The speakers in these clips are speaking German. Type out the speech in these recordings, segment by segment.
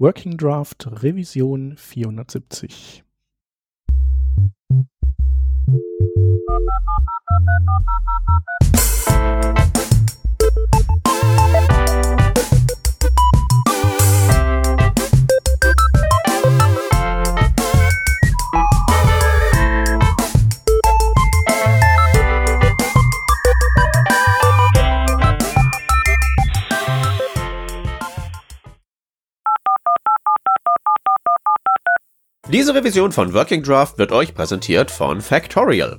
Working Draft Revision 470. Diese Revision von Working Draft wird euch präsentiert von Factorial.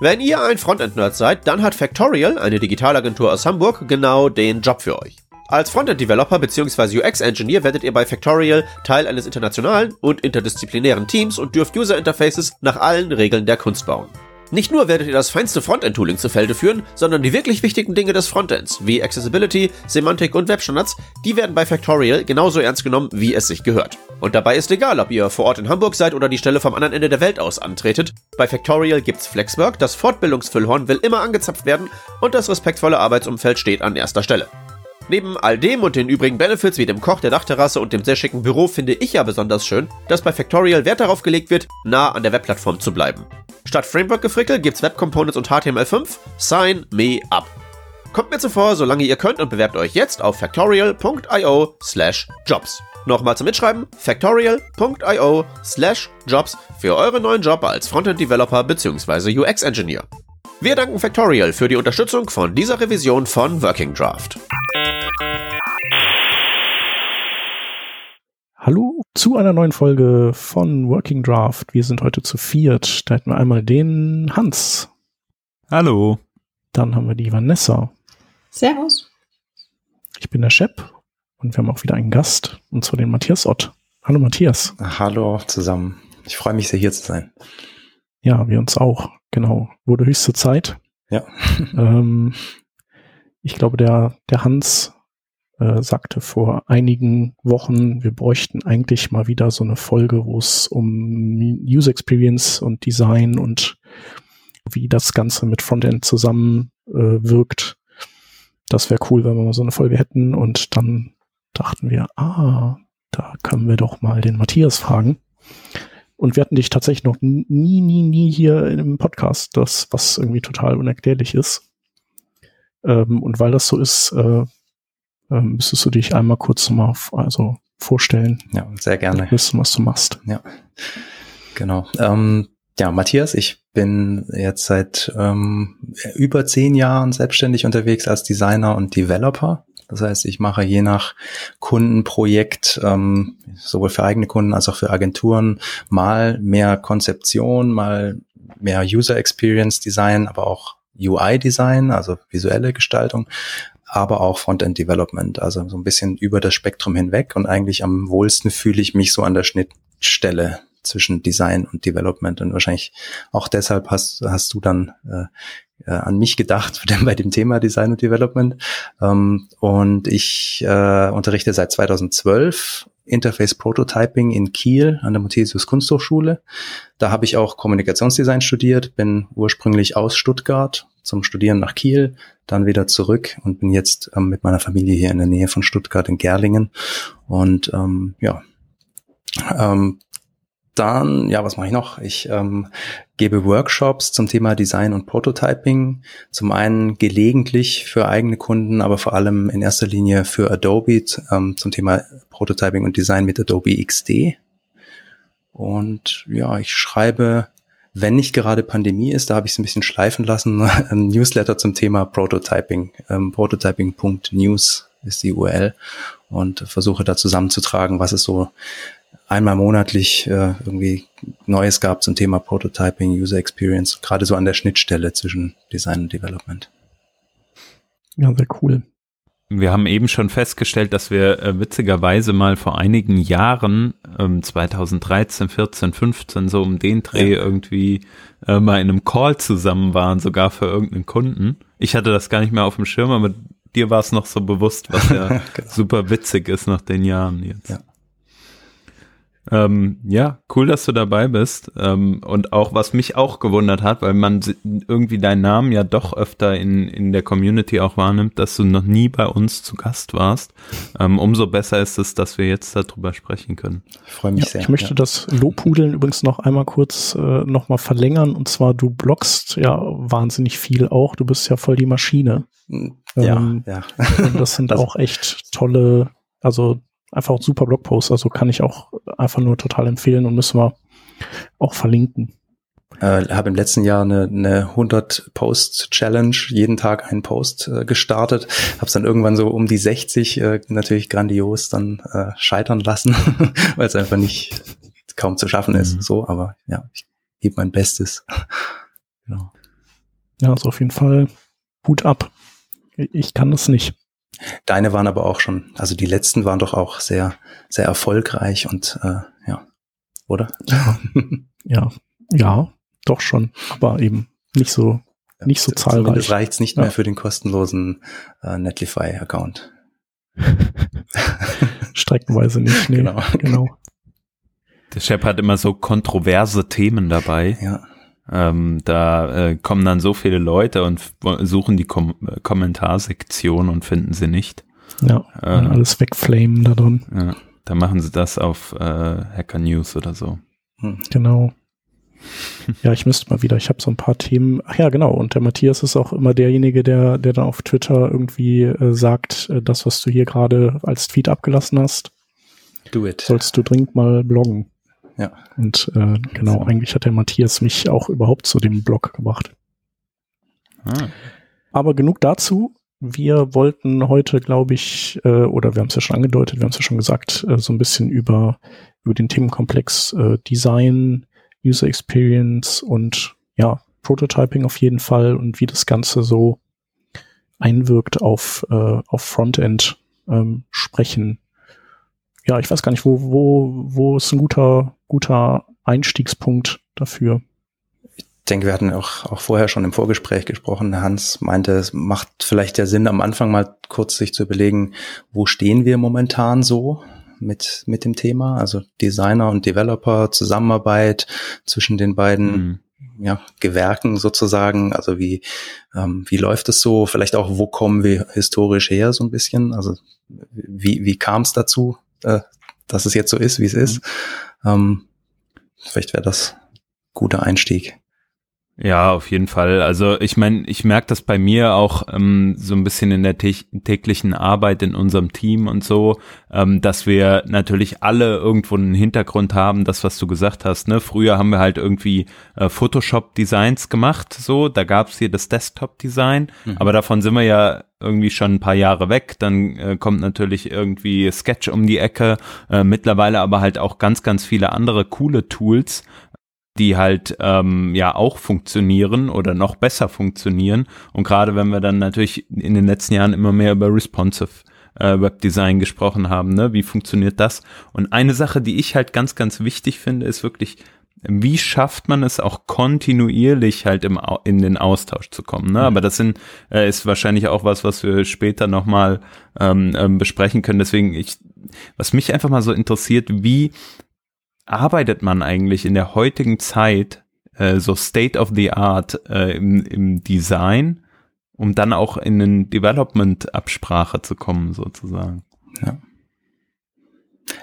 Wenn ihr ein Frontend-Nerd seid, dann hat Factorial, eine Digitalagentur aus Hamburg, genau den Job für euch. Als Frontend-Developer bzw. UX-Engineer werdet ihr bei Factorial Teil eines internationalen und interdisziplinären Teams und dürft User-Interfaces nach allen Regeln der Kunst bauen. Nicht nur werdet ihr das feinste Frontend-Tooling zu Felde führen, sondern die wirklich wichtigen Dinge des Frontends, wie Accessibility, Semantik und Webstandards, die werden bei Factorial genauso ernst genommen, wie es sich gehört. Und dabei ist egal, ob ihr vor Ort in Hamburg seid oder die Stelle vom anderen Ende der Welt aus antretet. Bei Factorial gibt's Flexwork, das Fortbildungsfüllhorn will immer angezapft werden und das respektvolle Arbeitsumfeld steht an erster Stelle. Neben all dem und den übrigen Benefits wie dem Koch, der Dachterrasse und dem sehr schicken Büro finde ich ja besonders schön, dass bei Factorial Wert darauf gelegt wird, nah an der Webplattform zu bleiben. Statt Framework-Gefrickel gibt's Web Components und HTML5. Sign me up. Kommt mir zuvor, solange ihr könnt und bewerbt euch jetzt auf factorial.io slash jobs. Nochmal zum Mitschreiben, factorial.io slash jobs für euren neuen Job als Frontend-Developer bzw. UX-Engineer. Wir danken Factorial für die Unterstützung von dieser Revision von Working Draft. Hallo zu einer neuen Folge von Working Draft. Wir sind heute zu viert. Da hätten wir einmal den Hans. Hallo. Dann haben wir die Vanessa. Servus. Ich bin der Shep und wir haben auch wieder einen Gast, und zwar den Matthias Ott. Hallo Matthias. Hallo zusammen. Ich freue mich sehr hier zu sein. Ja, wir uns auch. Genau. Wurde höchste Zeit. Ja. ähm, ich glaube, der, der Hans äh, sagte vor einigen Wochen, wir bräuchten eigentlich mal wieder so eine Folge, wo es um User Experience und Design und wie das Ganze mit Frontend zusammen äh, wirkt. Das wäre cool, wenn wir mal so eine Folge hätten. Und dann dachten wir, ah, da können wir doch mal den Matthias fragen. Und wir hatten dich tatsächlich noch nie, nie, nie hier im Podcast, das, was irgendwie total unerklärlich ist. Ähm, und weil das so ist, äh, ähm, müsstest du dich einmal kurz mal also vorstellen. Ja, sehr gerne. Wissen, was du machst. Ja, genau. Ähm, ja, Matthias, ich bin jetzt seit ähm, über zehn Jahren selbstständig unterwegs als Designer und Developer. Das heißt, ich mache je nach Kundenprojekt, ähm, sowohl für eigene Kunden als auch für Agenturen, mal mehr Konzeption, mal mehr User Experience Design, aber auch UI Design, also visuelle Gestaltung, aber auch Frontend Development, also so ein bisschen über das Spektrum hinweg. Und eigentlich am wohlsten fühle ich mich so an der Schnittstelle zwischen Design und Development und wahrscheinlich auch deshalb hast, hast du dann äh, äh, an mich gedacht bei dem Thema Design und Development. Ähm, und ich äh, unterrichte seit 2012 Interface Prototyping in Kiel an der Muthesius Kunsthochschule. Da habe ich auch Kommunikationsdesign studiert, bin ursprünglich aus Stuttgart zum Studieren nach Kiel, dann wieder zurück und bin jetzt ähm, mit meiner Familie hier in der Nähe von Stuttgart in Gerlingen. Und ähm, ja, ähm, dann, ja, was mache ich noch? Ich ähm, gebe Workshops zum Thema Design und Prototyping. Zum einen gelegentlich für eigene Kunden, aber vor allem in erster Linie für Adobe ähm, zum Thema Prototyping und Design mit Adobe XD. Und ja, ich schreibe, wenn nicht gerade Pandemie ist, da habe ich es ein bisschen schleifen lassen, ein Newsletter zum Thema Prototyping. Ähm, Prototyping.news ist die URL und versuche da zusammenzutragen, was es so einmal monatlich äh, irgendwie Neues gab zum Thema Prototyping, User Experience, gerade so an der Schnittstelle zwischen Design und Development. Ja, sehr cool. Wir haben eben schon festgestellt, dass wir äh, witzigerweise mal vor einigen Jahren, ähm, 2013, 14, 15, so um den Dreh ja. irgendwie äh, mal in einem Call zusammen waren, sogar für irgendeinen Kunden. Ich hatte das gar nicht mehr auf dem Schirm, aber dir war es noch so bewusst, was ja genau. super witzig ist nach den Jahren jetzt. Ja. Ähm, ja, cool, dass du dabei bist. Ähm, und auch, was mich auch gewundert hat, weil man irgendwie deinen Namen ja doch öfter in, in der Community auch wahrnimmt, dass du noch nie bei uns zu Gast warst. Ähm, umso besser ist es, dass wir jetzt darüber sprechen können. Ich freue mich ja, sehr. Ich möchte ja. das Lobhudeln übrigens noch einmal kurz äh, nochmal verlängern. Und zwar, du bloggst ja wahnsinnig viel auch. Du bist ja voll die Maschine. Ja, ähm, ja. Und das sind das auch echt tolle, also einfach auch super Blogpost. Also kann ich auch einfach nur total empfehlen und müssen wir auch verlinken. Äh, habe im letzten Jahr eine, eine 100 Post Challenge, jeden Tag einen Post äh, gestartet. Habe es dann irgendwann so um die 60 äh, natürlich grandios dann äh, scheitern lassen, weil es einfach nicht kaum zu schaffen ist. Mhm. So, aber ja, ich gebe mein Bestes. genau. Ja, also auf jeden Fall Hut ab. Ich kann das nicht. Deine waren aber auch schon, also die letzten waren doch auch sehr, sehr erfolgreich und äh, ja, oder? Ja, ja, doch schon, aber eben nicht so, nicht so zahlreich. Das reicht nicht ja. mehr für den kostenlosen äh, Netlify-Account. Streckenweise nicht, nee, genau. genau. Der Chef hat immer so kontroverse Themen dabei. Ja. Ähm, da äh, kommen dann so viele Leute und suchen die Kom Kommentarsektion und finden sie nicht. Ja, äh, alles wegflamen da drin. Ja, da machen sie das auf äh, Hacker News oder so. Hm. Genau. ja, ich müsste mal wieder, ich habe so ein paar Themen. Ach ja, genau. Und der Matthias ist auch immer derjenige, der, der dann auf Twitter irgendwie äh, sagt, äh, das, was du hier gerade als Tweet abgelassen hast, Do it. sollst du dringend mal bloggen. Ja. Und äh, genau, eigentlich hat der Matthias mich auch überhaupt zu dem Blog gebracht. Ah. Aber genug dazu. Wir wollten heute, glaube ich, äh, oder wir haben es ja schon angedeutet, wir haben es ja schon gesagt, äh, so ein bisschen über, über den Themenkomplex äh, Design, User Experience und ja, Prototyping auf jeden Fall und wie das Ganze so einwirkt auf, äh, auf Frontend ähm, sprechen ja, ich weiß gar nicht, wo, wo, wo ist ein guter, guter Einstiegspunkt dafür? Ich denke, wir hatten auch, auch vorher schon im Vorgespräch gesprochen. Hans meinte, es macht vielleicht der Sinn, am Anfang mal kurz sich zu überlegen, wo stehen wir momentan so mit, mit dem Thema? Also Designer und Developer, Zusammenarbeit zwischen den beiden mhm. ja, Gewerken sozusagen. Also wie, ähm, wie läuft es so? Vielleicht auch, wo kommen wir historisch her so ein bisschen? Also wie, wie kam es dazu? äh, dass es jetzt so ist, wie es ist. Ähm, vielleicht wäre das guter Einstieg. Ja, auf jeden Fall. Also ich meine, ich merke das bei mir auch ähm, so ein bisschen in der täglichen Arbeit in unserem Team und so, ähm, dass wir natürlich alle irgendwo einen Hintergrund haben, das, was du gesagt hast. Ne? Früher haben wir halt irgendwie äh, Photoshop-Designs gemacht, so, da gab's hier das Desktop-Design, mhm. aber davon sind wir ja irgendwie schon ein paar Jahre weg. Dann äh, kommt natürlich irgendwie Sketch um die Ecke, äh, mittlerweile aber halt auch ganz, ganz viele andere coole Tools, die halt ähm, ja auch funktionieren oder noch besser funktionieren. Und gerade wenn wir dann natürlich in den letzten Jahren immer mehr über responsive äh, Webdesign gesprochen haben, ne, wie funktioniert das? Und eine Sache, die ich halt ganz, ganz wichtig finde, ist wirklich, wie schafft man es auch kontinuierlich halt im, in den Austausch zu kommen. Ne? Aber das sind, äh, ist wahrscheinlich auch was, was wir später nochmal ähm, ähm, besprechen können. Deswegen, ich, was mich einfach mal so interessiert, wie arbeitet man eigentlich in der heutigen Zeit äh, so State of the Art äh, im, im Design, um dann auch in den Development-Absprache zu kommen, sozusagen? Ja.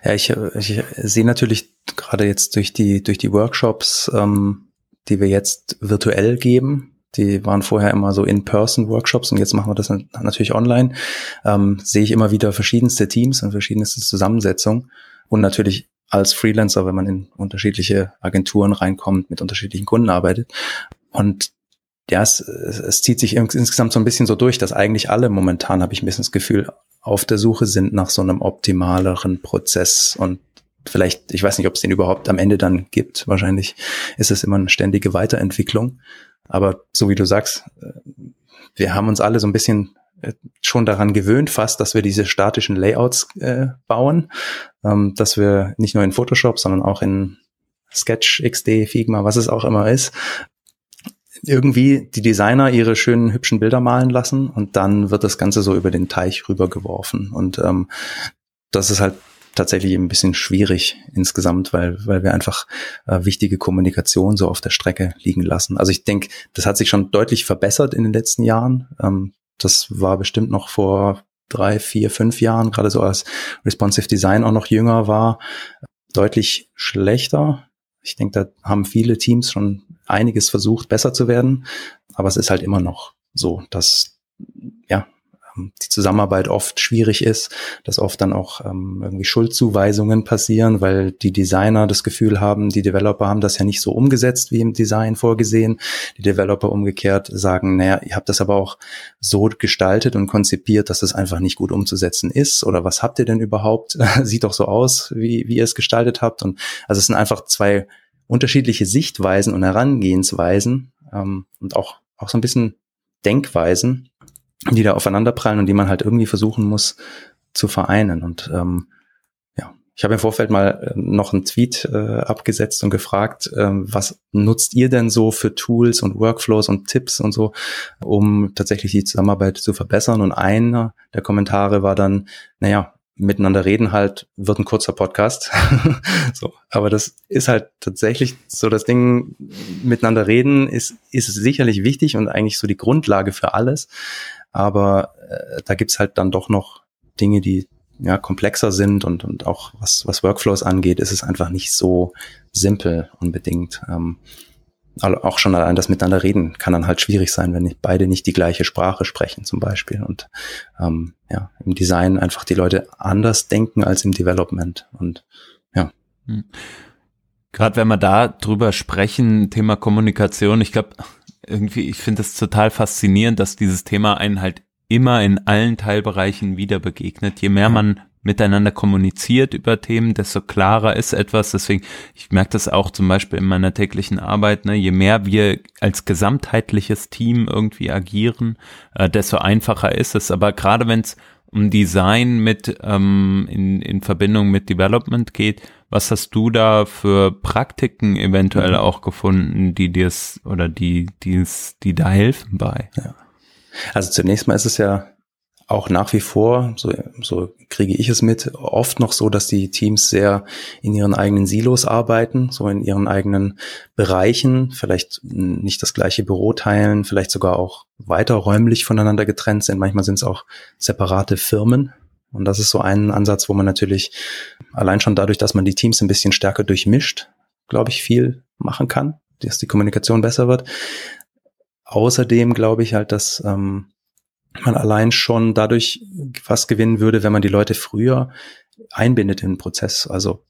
Ja, ich, ich sehe natürlich gerade jetzt durch die, durch die Workshops, ähm, die wir jetzt virtuell geben, die waren vorher immer so In-Person-Workshops und jetzt machen wir das natürlich online, ähm, sehe ich immer wieder verschiedenste Teams und verschiedenste Zusammensetzungen und natürlich als Freelancer, wenn man in unterschiedliche Agenturen reinkommt, mit unterschiedlichen Kunden arbeitet. Und ja, es, es zieht sich insgesamt so ein bisschen so durch, dass eigentlich alle momentan, habe ich ein bisschen das Gefühl, auf der Suche sind nach so einem optimaleren Prozess und vielleicht, ich weiß nicht, ob es den überhaupt am Ende dann gibt. Wahrscheinlich ist es immer eine ständige Weiterentwicklung. Aber so wie du sagst, äh, wir haben uns alle so ein bisschen schon daran gewöhnt fast, dass wir diese statischen Layouts äh, bauen, ähm, dass wir nicht nur in Photoshop, sondern auch in Sketch, XD, Figma, was es auch immer ist, irgendwie die Designer ihre schönen, hübschen Bilder malen lassen und dann wird das Ganze so über den Teich rübergeworfen. Und ähm, das ist halt tatsächlich ein bisschen schwierig insgesamt, weil, weil wir einfach äh, wichtige Kommunikation so auf der Strecke liegen lassen. Also ich denke, das hat sich schon deutlich verbessert in den letzten Jahren. Ähm, das war bestimmt noch vor drei, vier, fünf Jahren, gerade so als Responsive Design auch noch jünger war, deutlich schlechter. Ich denke, da haben viele Teams schon einiges versucht, besser zu werden. Aber es ist halt immer noch so, dass die Zusammenarbeit oft schwierig ist, dass oft dann auch ähm, irgendwie Schuldzuweisungen passieren, weil die Designer das Gefühl haben, die Developer haben das ja nicht so umgesetzt wie im Design vorgesehen. Die Developer umgekehrt sagen, naja, ihr habt das aber auch so gestaltet und konzipiert, dass es das einfach nicht gut umzusetzen ist. Oder was habt ihr denn überhaupt? Sieht doch so aus, wie, wie ihr es gestaltet habt. Und also es sind einfach zwei unterschiedliche Sichtweisen und Herangehensweisen ähm, und auch, auch so ein bisschen Denkweisen, die da aufeinanderprallen und die man halt irgendwie versuchen muss zu vereinen. Und ähm, ja, ich habe im Vorfeld mal äh, noch einen Tweet äh, abgesetzt und gefragt, ähm, was nutzt ihr denn so für Tools und Workflows und Tipps und so, um tatsächlich die Zusammenarbeit zu verbessern? Und einer der Kommentare war dann, naja, miteinander reden halt wird ein kurzer Podcast. so, aber das ist halt tatsächlich so das Ding, miteinander reden ist, ist sicherlich wichtig und eigentlich so die Grundlage für alles. Aber äh, da gibt's halt dann doch noch Dinge, die ja komplexer sind und, und auch was, was Workflows angeht, ist es einfach nicht so simpel unbedingt. Ähm, auch schon allein das Miteinander reden kann dann halt schwierig sein, wenn nicht, beide nicht die gleiche Sprache sprechen zum Beispiel und ähm, ja im Design einfach die Leute anders denken als im Development und ja. Hm. Gerade wenn wir da drüber sprechen, Thema Kommunikation, ich glaube irgendwie, ich finde es total faszinierend, dass dieses Thema einen halt immer in allen Teilbereichen wieder begegnet. Je mehr man miteinander kommuniziert über Themen, desto klarer ist etwas. Deswegen, ich merke das auch zum Beispiel in meiner täglichen Arbeit, ne, je mehr wir als gesamtheitliches Team irgendwie agieren, äh, desto einfacher ist es. Aber gerade wenn es um Design mit ähm, in, in Verbindung mit Development geht, was hast du da für Praktiken eventuell mhm. auch gefunden, die dir oder die, die's, die da helfen bei? Ja. Also zunächst mal ist es ja auch nach wie vor, so, so kriege ich es mit, oft noch so, dass die Teams sehr in ihren eigenen Silos arbeiten, so in ihren eigenen Bereichen, vielleicht nicht das gleiche Büro teilen, vielleicht sogar auch weiter räumlich voneinander getrennt sind. Manchmal sind es auch separate Firmen. Und das ist so ein Ansatz, wo man natürlich allein schon dadurch, dass man die Teams ein bisschen stärker durchmischt, glaube ich, viel machen kann, dass die Kommunikation besser wird. Außerdem glaube ich halt, dass ähm, man allein schon dadurch was gewinnen würde, wenn man die Leute früher einbindet in den Prozess. Also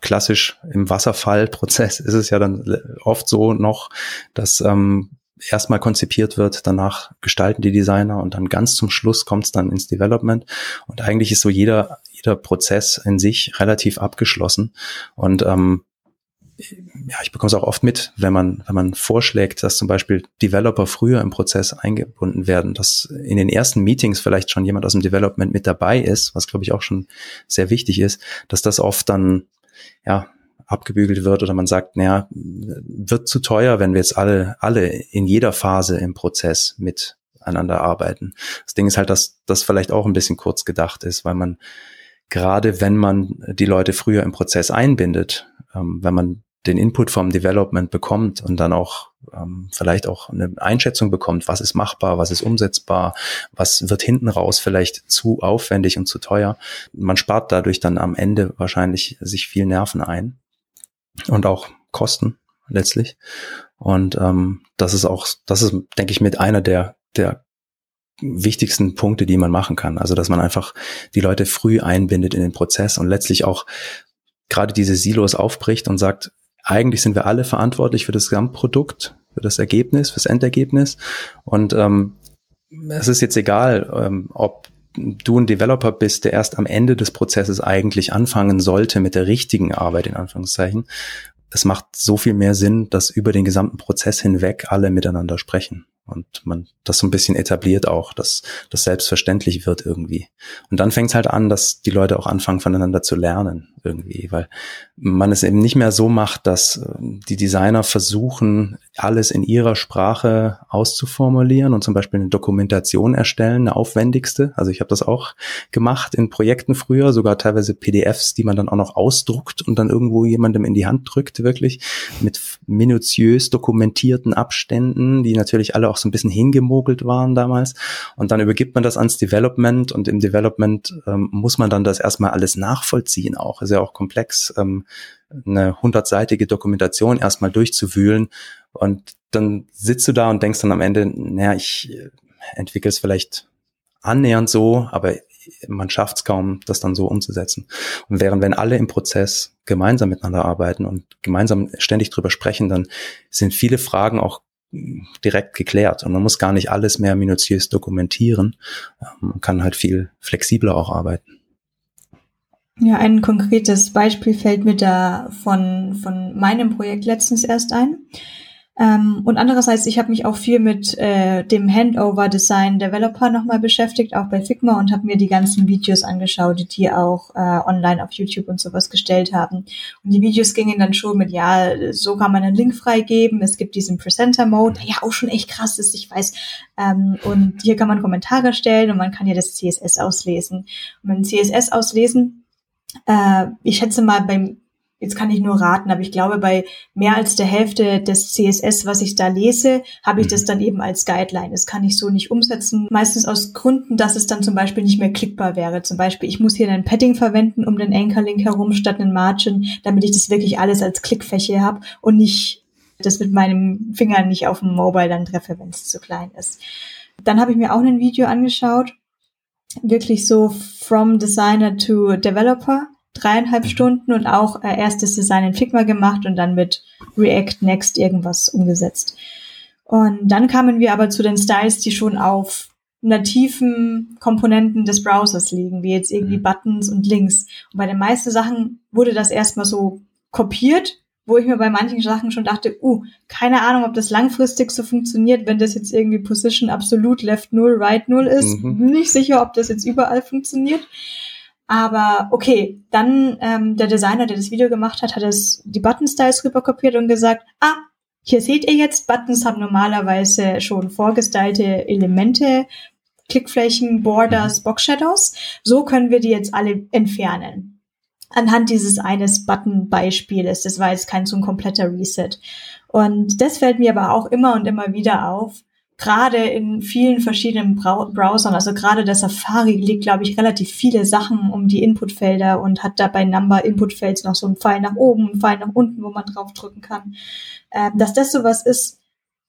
klassisch im Wasserfallprozess ist es ja dann oft so noch, dass ähm, erstmal konzipiert wird, danach gestalten die Designer und dann ganz zum Schluss kommt es dann ins Development. Und eigentlich ist so jeder, jeder Prozess in sich relativ abgeschlossen. Und ähm, ja, ich bekomme es auch oft mit, wenn man, wenn man vorschlägt, dass zum Beispiel Developer früher im Prozess eingebunden werden, dass in den ersten Meetings vielleicht schon jemand aus dem Development mit dabei ist, was glaube ich auch schon sehr wichtig ist, dass das oft dann, ja, abgebügelt wird oder man sagt, naja, wird zu teuer, wenn wir jetzt alle, alle in jeder Phase im Prozess miteinander arbeiten. Das Ding ist halt, dass das vielleicht auch ein bisschen kurz gedacht ist, weil man gerade wenn man die Leute früher im Prozess einbindet, ähm, wenn man den Input vom Development bekommt und dann auch ähm, vielleicht auch eine Einschätzung bekommt, was ist machbar, was ist umsetzbar, was wird hinten raus vielleicht zu aufwendig und zu teuer. Man spart dadurch dann am Ende wahrscheinlich sich viel Nerven ein und auch Kosten letztlich. Und ähm, das ist auch, das ist, denke ich, mit einer der, der wichtigsten Punkte, die man machen kann. Also, dass man einfach die Leute früh einbindet in den Prozess und letztlich auch gerade diese Silos aufbricht und sagt, eigentlich sind wir alle verantwortlich für das Gesamtprodukt, für das Ergebnis, fürs Endergebnis. Und ähm, es ist jetzt egal, ähm, ob du ein Developer bist, der erst am Ende des Prozesses eigentlich anfangen sollte mit der richtigen Arbeit, in Anführungszeichen. Es macht so viel mehr Sinn, dass über den gesamten Prozess hinweg alle miteinander sprechen. Und man das so ein bisschen etabliert auch, dass das selbstverständlich wird irgendwie. Und dann fängt es halt an, dass die Leute auch anfangen voneinander zu lernen irgendwie, weil man es eben nicht mehr so macht, dass äh, die Designer versuchen, alles in ihrer Sprache auszuformulieren und zum Beispiel eine Dokumentation erstellen, eine aufwendigste. Also ich habe das auch gemacht in Projekten früher, sogar teilweise PDFs, die man dann auch noch ausdruckt und dann irgendwo jemandem in die Hand drückt, wirklich mit minutiös dokumentierten Abständen, die natürlich alle auch so ein bisschen hingemogelt waren damals. Und dann übergibt man das ans Development und im Development ähm, muss man dann das erstmal alles nachvollziehen auch. Ist ja auch komplex, ähm, eine hundertseitige Dokumentation erstmal durchzuwühlen. Und dann sitzt du da und denkst dann am Ende, naja, ich äh, entwickle es vielleicht annähernd so, aber man schafft es kaum, das dann so umzusetzen. Und während wenn alle im Prozess gemeinsam miteinander arbeiten und gemeinsam ständig drüber sprechen, dann sind viele Fragen auch direkt geklärt und man muss gar nicht alles mehr minutiös dokumentieren. Man kann halt viel flexibler auch arbeiten. Ja, ein konkretes Beispiel fällt mir da von, von meinem Projekt letztens erst ein. Ähm, und andererseits, ich habe mich auch viel mit äh, dem Handover Design Developer nochmal beschäftigt, auch bei Figma und habe mir die ganzen Videos angeschaut, die die auch äh, online auf YouTube und sowas gestellt haben. Und die Videos gingen dann schon mit, ja, so kann man einen Link freigeben, es gibt diesen Presenter Mode, der ja auch schon echt krass ist, ich weiß. Ähm, und hier kann man Kommentare stellen und man kann ja das CSS auslesen. Und beim CSS auslesen, äh, ich schätze mal beim jetzt kann ich nur raten, aber ich glaube, bei mehr als der Hälfte des CSS, was ich da lese, habe ich das mhm. dann eben als Guideline. Das kann ich so nicht umsetzen. Meistens aus Gründen, dass es dann zum Beispiel nicht mehr klickbar wäre. Zum Beispiel, ich muss hier ein Padding verwenden um den Anchor-Link herum statt einen Margin, damit ich das wirklich alles als Klickfläche habe und nicht das mit meinem Finger nicht auf dem Mobile dann treffe, wenn es zu klein ist. Dann habe ich mir auch ein Video angeschaut, wirklich so from Designer to Developer dreieinhalb mhm. Stunden und auch äh, erstes Design in Figma gemacht und dann mit React Next irgendwas umgesetzt. Und dann kamen wir aber zu den Styles, die schon auf nativen Komponenten des Browsers liegen, wie jetzt irgendwie mhm. Buttons und Links. Und bei den meisten Sachen wurde das erstmal so kopiert, wo ich mir bei manchen Sachen schon dachte, uh, keine Ahnung, ob das langfristig so funktioniert, wenn das jetzt irgendwie Position absolut left null, right null ist. Mhm. Nicht sicher, ob das jetzt überall funktioniert. Aber okay, dann ähm, der Designer, der das Video gemacht hat, hat es die Button-Styles rüberkopiert und gesagt, ah, hier seht ihr jetzt, Buttons haben normalerweise schon vorgestylte Elemente, Klickflächen, Borders, mhm. Box-Shadows. So können wir die jetzt alle entfernen. Anhand dieses eines Button-Beispieles. Das war jetzt kein so ein kompletter Reset. Und das fällt mir aber auch immer und immer wieder auf, gerade in vielen verschiedenen Browsern, also gerade der Safari legt, glaube ich, relativ viele Sachen um die Inputfelder und hat da bei Number Inputfelds noch so einen Pfeil nach oben, einen Pfeil nach unten, wo man draufdrücken kann. Ähm, dass das sowas ist,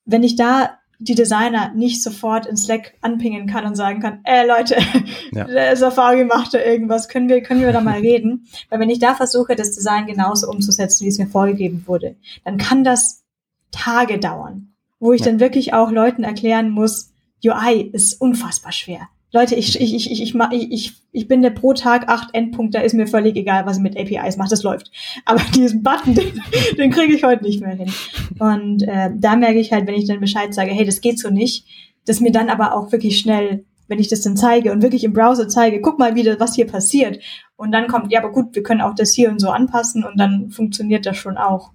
wenn ich da die Designer nicht sofort in Slack anpingen kann und sagen kann, äh Leute, ja. der Safari macht da irgendwas, können wir, können wir da mal reden? Weil wenn ich da versuche, das Design genauso umzusetzen, wie es mir vorgegeben wurde, dann kann das Tage dauern wo ich ja. dann wirklich auch Leuten erklären muss, UI ist unfassbar schwer. Leute, ich, ich, ich, ich, ich, ich, ich bin der pro Tag acht Endpunkt, da ist mir völlig egal, was ich mit APIs mache, das läuft. Aber diesen Button, den, den kriege ich heute nicht mehr hin. Und äh, da merke ich halt, wenn ich dann Bescheid sage, hey, das geht so nicht, dass mir dann aber auch wirklich schnell, wenn ich das dann zeige und wirklich im Browser zeige, guck mal wieder, was hier passiert. Und dann kommt, ja, aber gut, wir können auch das hier und so anpassen und dann funktioniert das schon auch.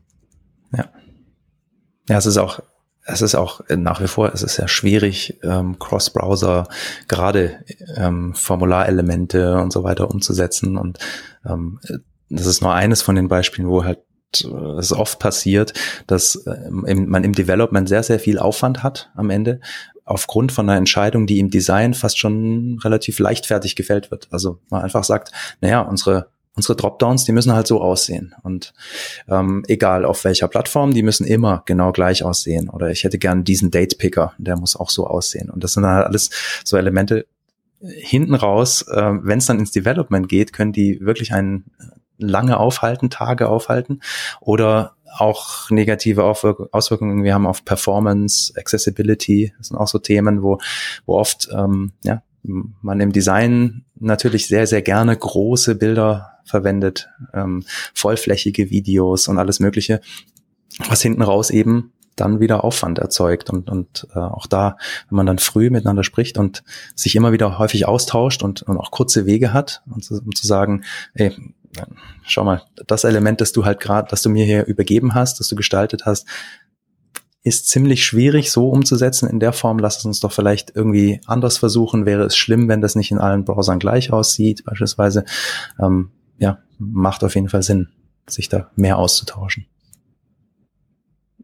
Ja. Ja, es ist auch es ist auch nach wie vor, es ist sehr schwierig, ähm, Cross-Browser gerade ähm, Formularelemente und so weiter umzusetzen. Und ähm, das ist nur eines von den Beispielen, wo halt äh, es oft passiert, dass äh, man im Development sehr, sehr viel Aufwand hat am Ende, aufgrund von einer Entscheidung, die im Design fast schon relativ leichtfertig gefällt wird. Also man einfach sagt, naja, unsere unsere Dropdowns, die müssen halt so aussehen. Und ähm, egal auf welcher Plattform, die müssen immer genau gleich aussehen. Oder ich hätte gern diesen Date-Picker, der muss auch so aussehen. Und das sind halt alles so Elemente hinten raus, äh, wenn es dann ins Development geht, können die wirklich einen lange aufhalten, Tage aufhalten oder auch negative Auswirkungen wir haben auf Performance, Accessibility. Das sind auch so Themen, wo, wo oft ähm, ja, man im Design natürlich sehr, sehr gerne große Bilder verwendet, ähm, vollflächige Videos und alles Mögliche, was hinten raus eben dann wieder Aufwand erzeugt. Und, und äh, auch da, wenn man dann früh miteinander spricht und sich immer wieder häufig austauscht und, und auch kurze Wege hat, und zu, um zu sagen, ey, schau mal, das Element, das du halt gerade, das du mir hier übergeben hast, das du gestaltet hast, ist ziemlich schwierig so umzusetzen in der Form. Lass es uns doch vielleicht irgendwie anders versuchen. Wäre es schlimm, wenn das nicht in allen Browsern gleich aussieht, beispielsweise. Ähm, ja, macht auf jeden Fall Sinn, sich da mehr auszutauschen.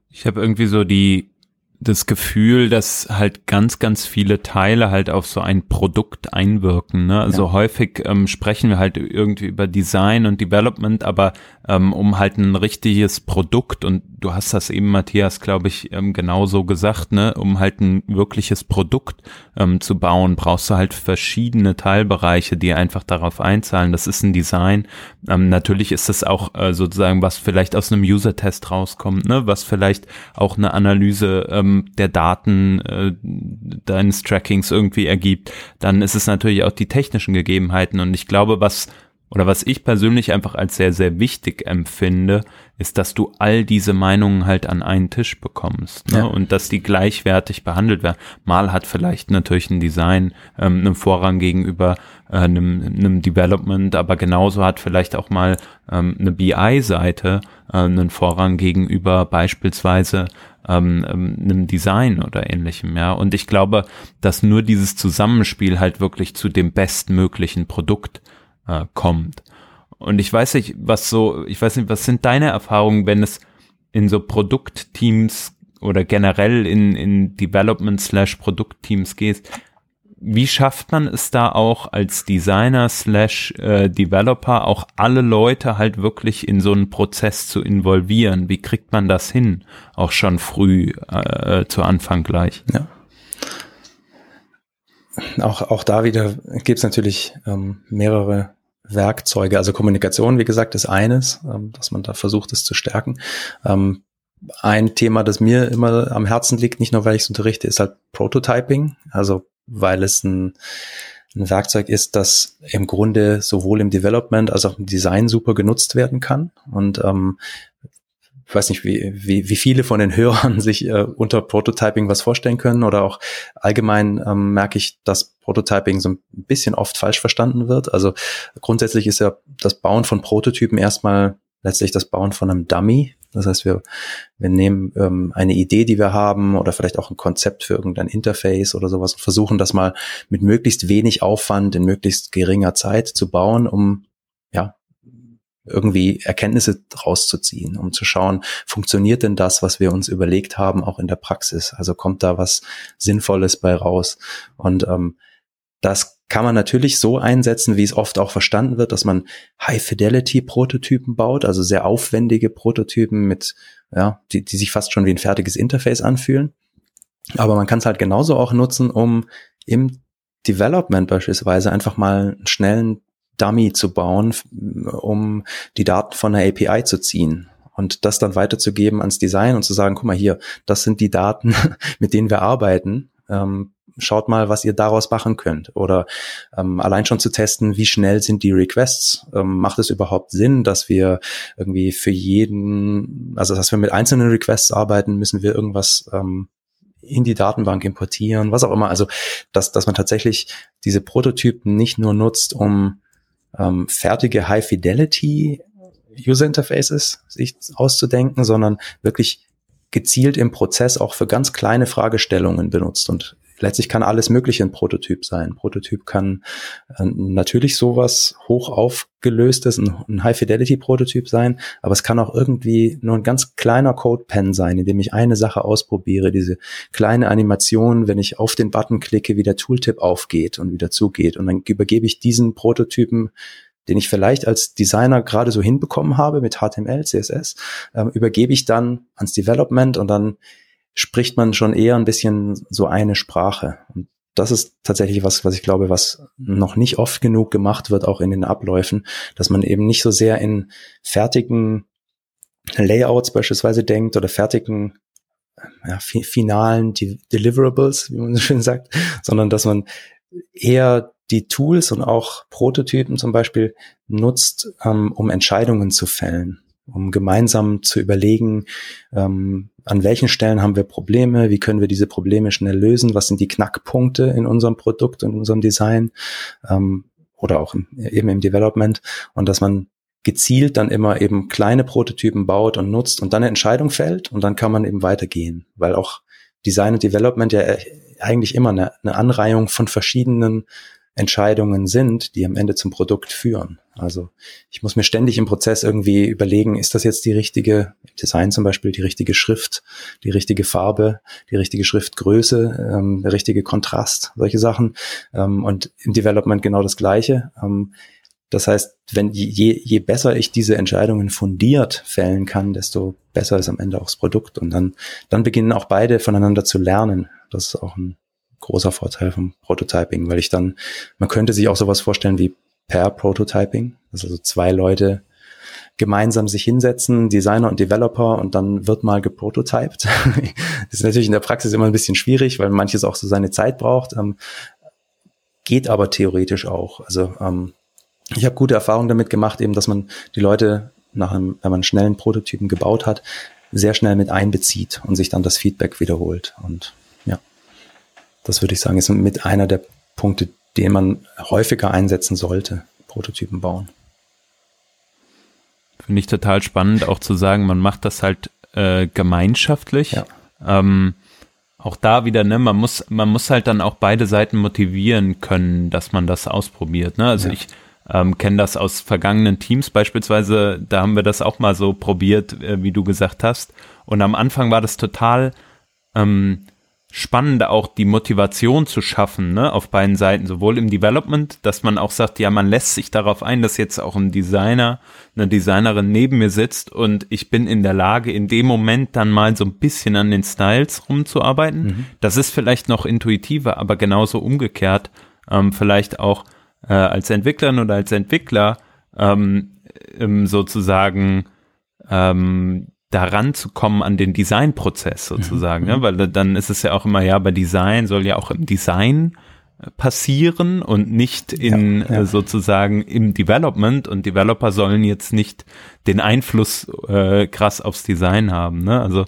Ich habe irgendwie so die das Gefühl, dass halt ganz, ganz viele Teile halt auf so ein Produkt einwirken. Ne? Also ja. häufig ähm, sprechen wir halt irgendwie über Design und Development, aber ähm, um halt ein richtiges Produkt und du hast das eben, Matthias, glaube ich, ähm, genauso gesagt, ne, um halt ein wirkliches Produkt ähm, zu bauen, brauchst du halt verschiedene Teilbereiche, die einfach darauf einzahlen. Das ist ein Design. Ähm, natürlich ist das auch äh, sozusagen, was vielleicht aus einem User-Test rauskommt, ne, was vielleicht auch eine Analyse ähm, der Daten äh, deines Trackings irgendwie ergibt. Dann ist es natürlich auch die technischen Gegebenheiten und ich glaube, was oder was ich persönlich einfach als sehr, sehr wichtig empfinde, ist, dass du all diese Meinungen halt an einen Tisch bekommst ne? Ja. und dass die gleichwertig behandelt werden. Mal hat vielleicht natürlich ein Design ähm, einen Vorrang gegenüber äh, einem, einem Development, aber genauso hat vielleicht auch mal ähm, eine BI-Seite äh, einen Vorrang gegenüber beispielsweise ähm, ähm, einem Design oder ähnlichem, ja. Und ich glaube, dass nur dieses Zusammenspiel halt wirklich zu dem bestmöglichen Produkt äh, kommt. Und ich weiß nicht, was so, ich weiß nicht, was sind deine Erfahrungen, wenn es in so Produktteams oder generell in, in Development slash Produktteams geht? Wie schafft man es da auch als Designer slash äh, Developer auch alle Leute halt wirklich in so einen Prozess zu involvieren? Wie kriegt man das hin? Auch schon früh äh, zu Anfang gleich. Ja. Auch, auch da wieder gibt es natürlich ähm, mehrere Werkzeuge. Also Kommunikation, wie gesagt, ist eines, ähm, dass man da versucht, es zu stärken. Ähm, ein Thema, das mir immer am Herzen liegt, nicht nur weil ich es unterrichte, ist halt Prototyping. Also weil es ein, ein Werkzeug ist, das im Grunde sowohl im Development als auch im Design super genutzt werden kann. Und ähm, ich weiß nicht, wie, wie, wie viele von den Hörern sich äh, unter Prototyping was vorstellen können oder auch allgemein ähm, merke ich, dass Prototyping so ein bisschen oft falsch verstanden wird. Also grundsätzlich ist ja das Bauen von Prototypen erstmal letztlich das Bauen von einem Dummy. Das heißt, wir, wir nehmen ähm, eine Idee, die wir haben oder vielleicht auch ein Konzept für irgendein Interface oder sowas und versuchen das mal mit möglichst wenig Aufwand in möglichst geringer Zeit zu bauen, um irgendwie Erkenntnisse rauszuziehen, um zu schauen, funktioniert denn das, was wir uns überlegt haben, auch in der Praxis? Also kommt da was Sinnvolles bei raus? Und ähm, das kann man natürlich so einsetzen, wie es oft auch verstanden wird, dass man High-Fidelity-Prototypen baut, also sehr aufwendige Prototypen mit, ja, die, die sich fast schon wie ein fertiges Interface anfühlen. Aber man kann es halt genauso auch nutzen, um im Development beispielsweise einfach mal einen schnellen Dummy zu bauen, um die Daten von der API zu ziehen und das dann weiterzugeben ans Design und zu sagen, guck mal hier, das sind die Daten, mit denen wir arbeiten. Ähm, schaut mal, was ihr daraus machen könnt. Oder ähm, allein schon zu testen, wie schnell sind die Requests. Ähm, macht es überhaupt Sinn, dass wir irgendwie für jeden, also dass wir mit einzelnen Requests arbeiten, müssen wir irgendwas ähm, in die Datenbank importieren, was auch immer. Also dass, dass man tatsächlich diese Prototypen nicht nur nutzt, um ähm, fertige High-Fidelity User Interfaces sich auszudenken, sondern wirklich gezielt im Prozess auch für ganz kleine Fragestellungen benutzt. Und letztlich kann alles Mögliche ein Prototyp sein. Prototyp kann äh, natürlich sowas hoch aufgelöstes, ein, ein High-Fidelity-Prototyp sein, aber es kann auch irgendwie nur ein ganz kleiner Code-Pen sein, in dem ich eine Sache ausprobiere, diese kleine Animation, wenn ich auf den Button klicke, wie der Tooltip aufgeht und wieder zugeht. Und dann übergebe ich diesen Prototypen den ich vielleicht als Designer gerade so hinbekommen habe mit HTML, CSS, ähm, übergebe ich dann ans Development und dann spricht man schon eher ein bisschen so eine Sprache. Und das ist tatsächlich was, was ich glaube, was noch nicht oft genug gemacht wird, auch in den Abläufen, dass man eben nicht so sehr in fertigen Layouts beispielsweise denkt oder fertigen ja, finalen De Deliverables, wie man so schön sagt, sondern dass man eher die Tools und auch Prototypen zum Beispiel nutzt, ähm, um Entscheidungen zu fällen. Um gemeinsam zu überlegen, ähm, an welchen Stellen haben wir Probleme, wie können wir diese Probleme schnell lösen, was sind die Knackpunkte in unserem Produkt und unserem Design ähm, oder auch im, eben im Development und dass man gezielt dann immer eben kleine Prototypen baut und nutzt und dann eine Entscheidung fällt und dann kann man eben weitergehen, weil auch Design und Development ja eigentlich immer eine, eine Anreihung von verschiedenen Entscheidungen sind, die am Ende zum Produkt führen. Also ich muss mir ständig im Prozess irgendwie überlegen, ist das jetzt die richtige Design zum Beispiel, die richtige Schrift, die richtige Farbe, die richtige Schriftgröße, ähm, der richtige Kontrast, solche Sachen. Ähm, und im Development genau das Gleiche. Ähm, das heißt, wenn je, je besser ich diese Entscheidungen fundiert fällen kann, desto besser ist am Ende auch das Produkt. Und dann, dann beginnen auch beide voneinander zu lernen. Das ist auch ein großer Vorteil vom Prototyping, weil ich dann, man könnte sich auch sowas vorstellen wie Pair Prototyping, dass also zwei Leute gemeinsam sich hinsetzen, Designer und Developer, und dann wird mal geprototyped. das ist natürlich in der Praxis immer ein bisschen schwierig, weil manches auch so seine Zeit braucht. Ähm, geht aber theoretisch auch. Also ähm, ich habe gute Erfahrungen damit gemacht, eben, dass man die Leute nach einem, wenn man schnellen Prototypen gebaut hat, sehr schnell mit einbezieht und sich dann das Feedback wiederholt. Und das würde ich sagen, ist mit einer der Punkte, den man häufiger einsetzen sollte, Prototypen bauen. Finde ich total spannend, auch zu sagen, man macht das halt äh, gemeinschaftlich. Ja. Ähm, auch da wieder, ne, man muss, man muss halt dann auch beide Seiten motivieren können, dass man das ausprobiert. Ne? Also ja. ich ähm, kenne das aus vergangenen Teams beispielsweise, da haben wir das auch mal so probiert, äh, wie du gesagt hast. Und am Anfang war das total ähm, spannend, auch die Motivation zu schaffen, ne, auf beiden Seiten, sowohl im Development, dass man auch sagt, ja, man lässt sich darauf ein, dass jetzt auch ein Designer, eine Designerin neben mir sitzt und ich bin in der Lage, in dem Moment dann mal so ein bisschen an den Styles rumzuarbeiten. Mhm. Das ist vielleicht noch intuitiver, aber genauso umgekehrt, ähm, vielleicht auch äh, als Entwicklerin oder als Entwickler ähm sozusagen ähm, daran zu kommen an den Designprozess sozusagen, mhm. ja, weil dann ist es ja auch immer, ja, bei Design soll ja auch im Design äh, passieren und nicht in ja, ja. Äh, sozusagen im Development und Developer sollen jetzt nicht den Einfluss äh, krass aufs Design haben. Ne? Also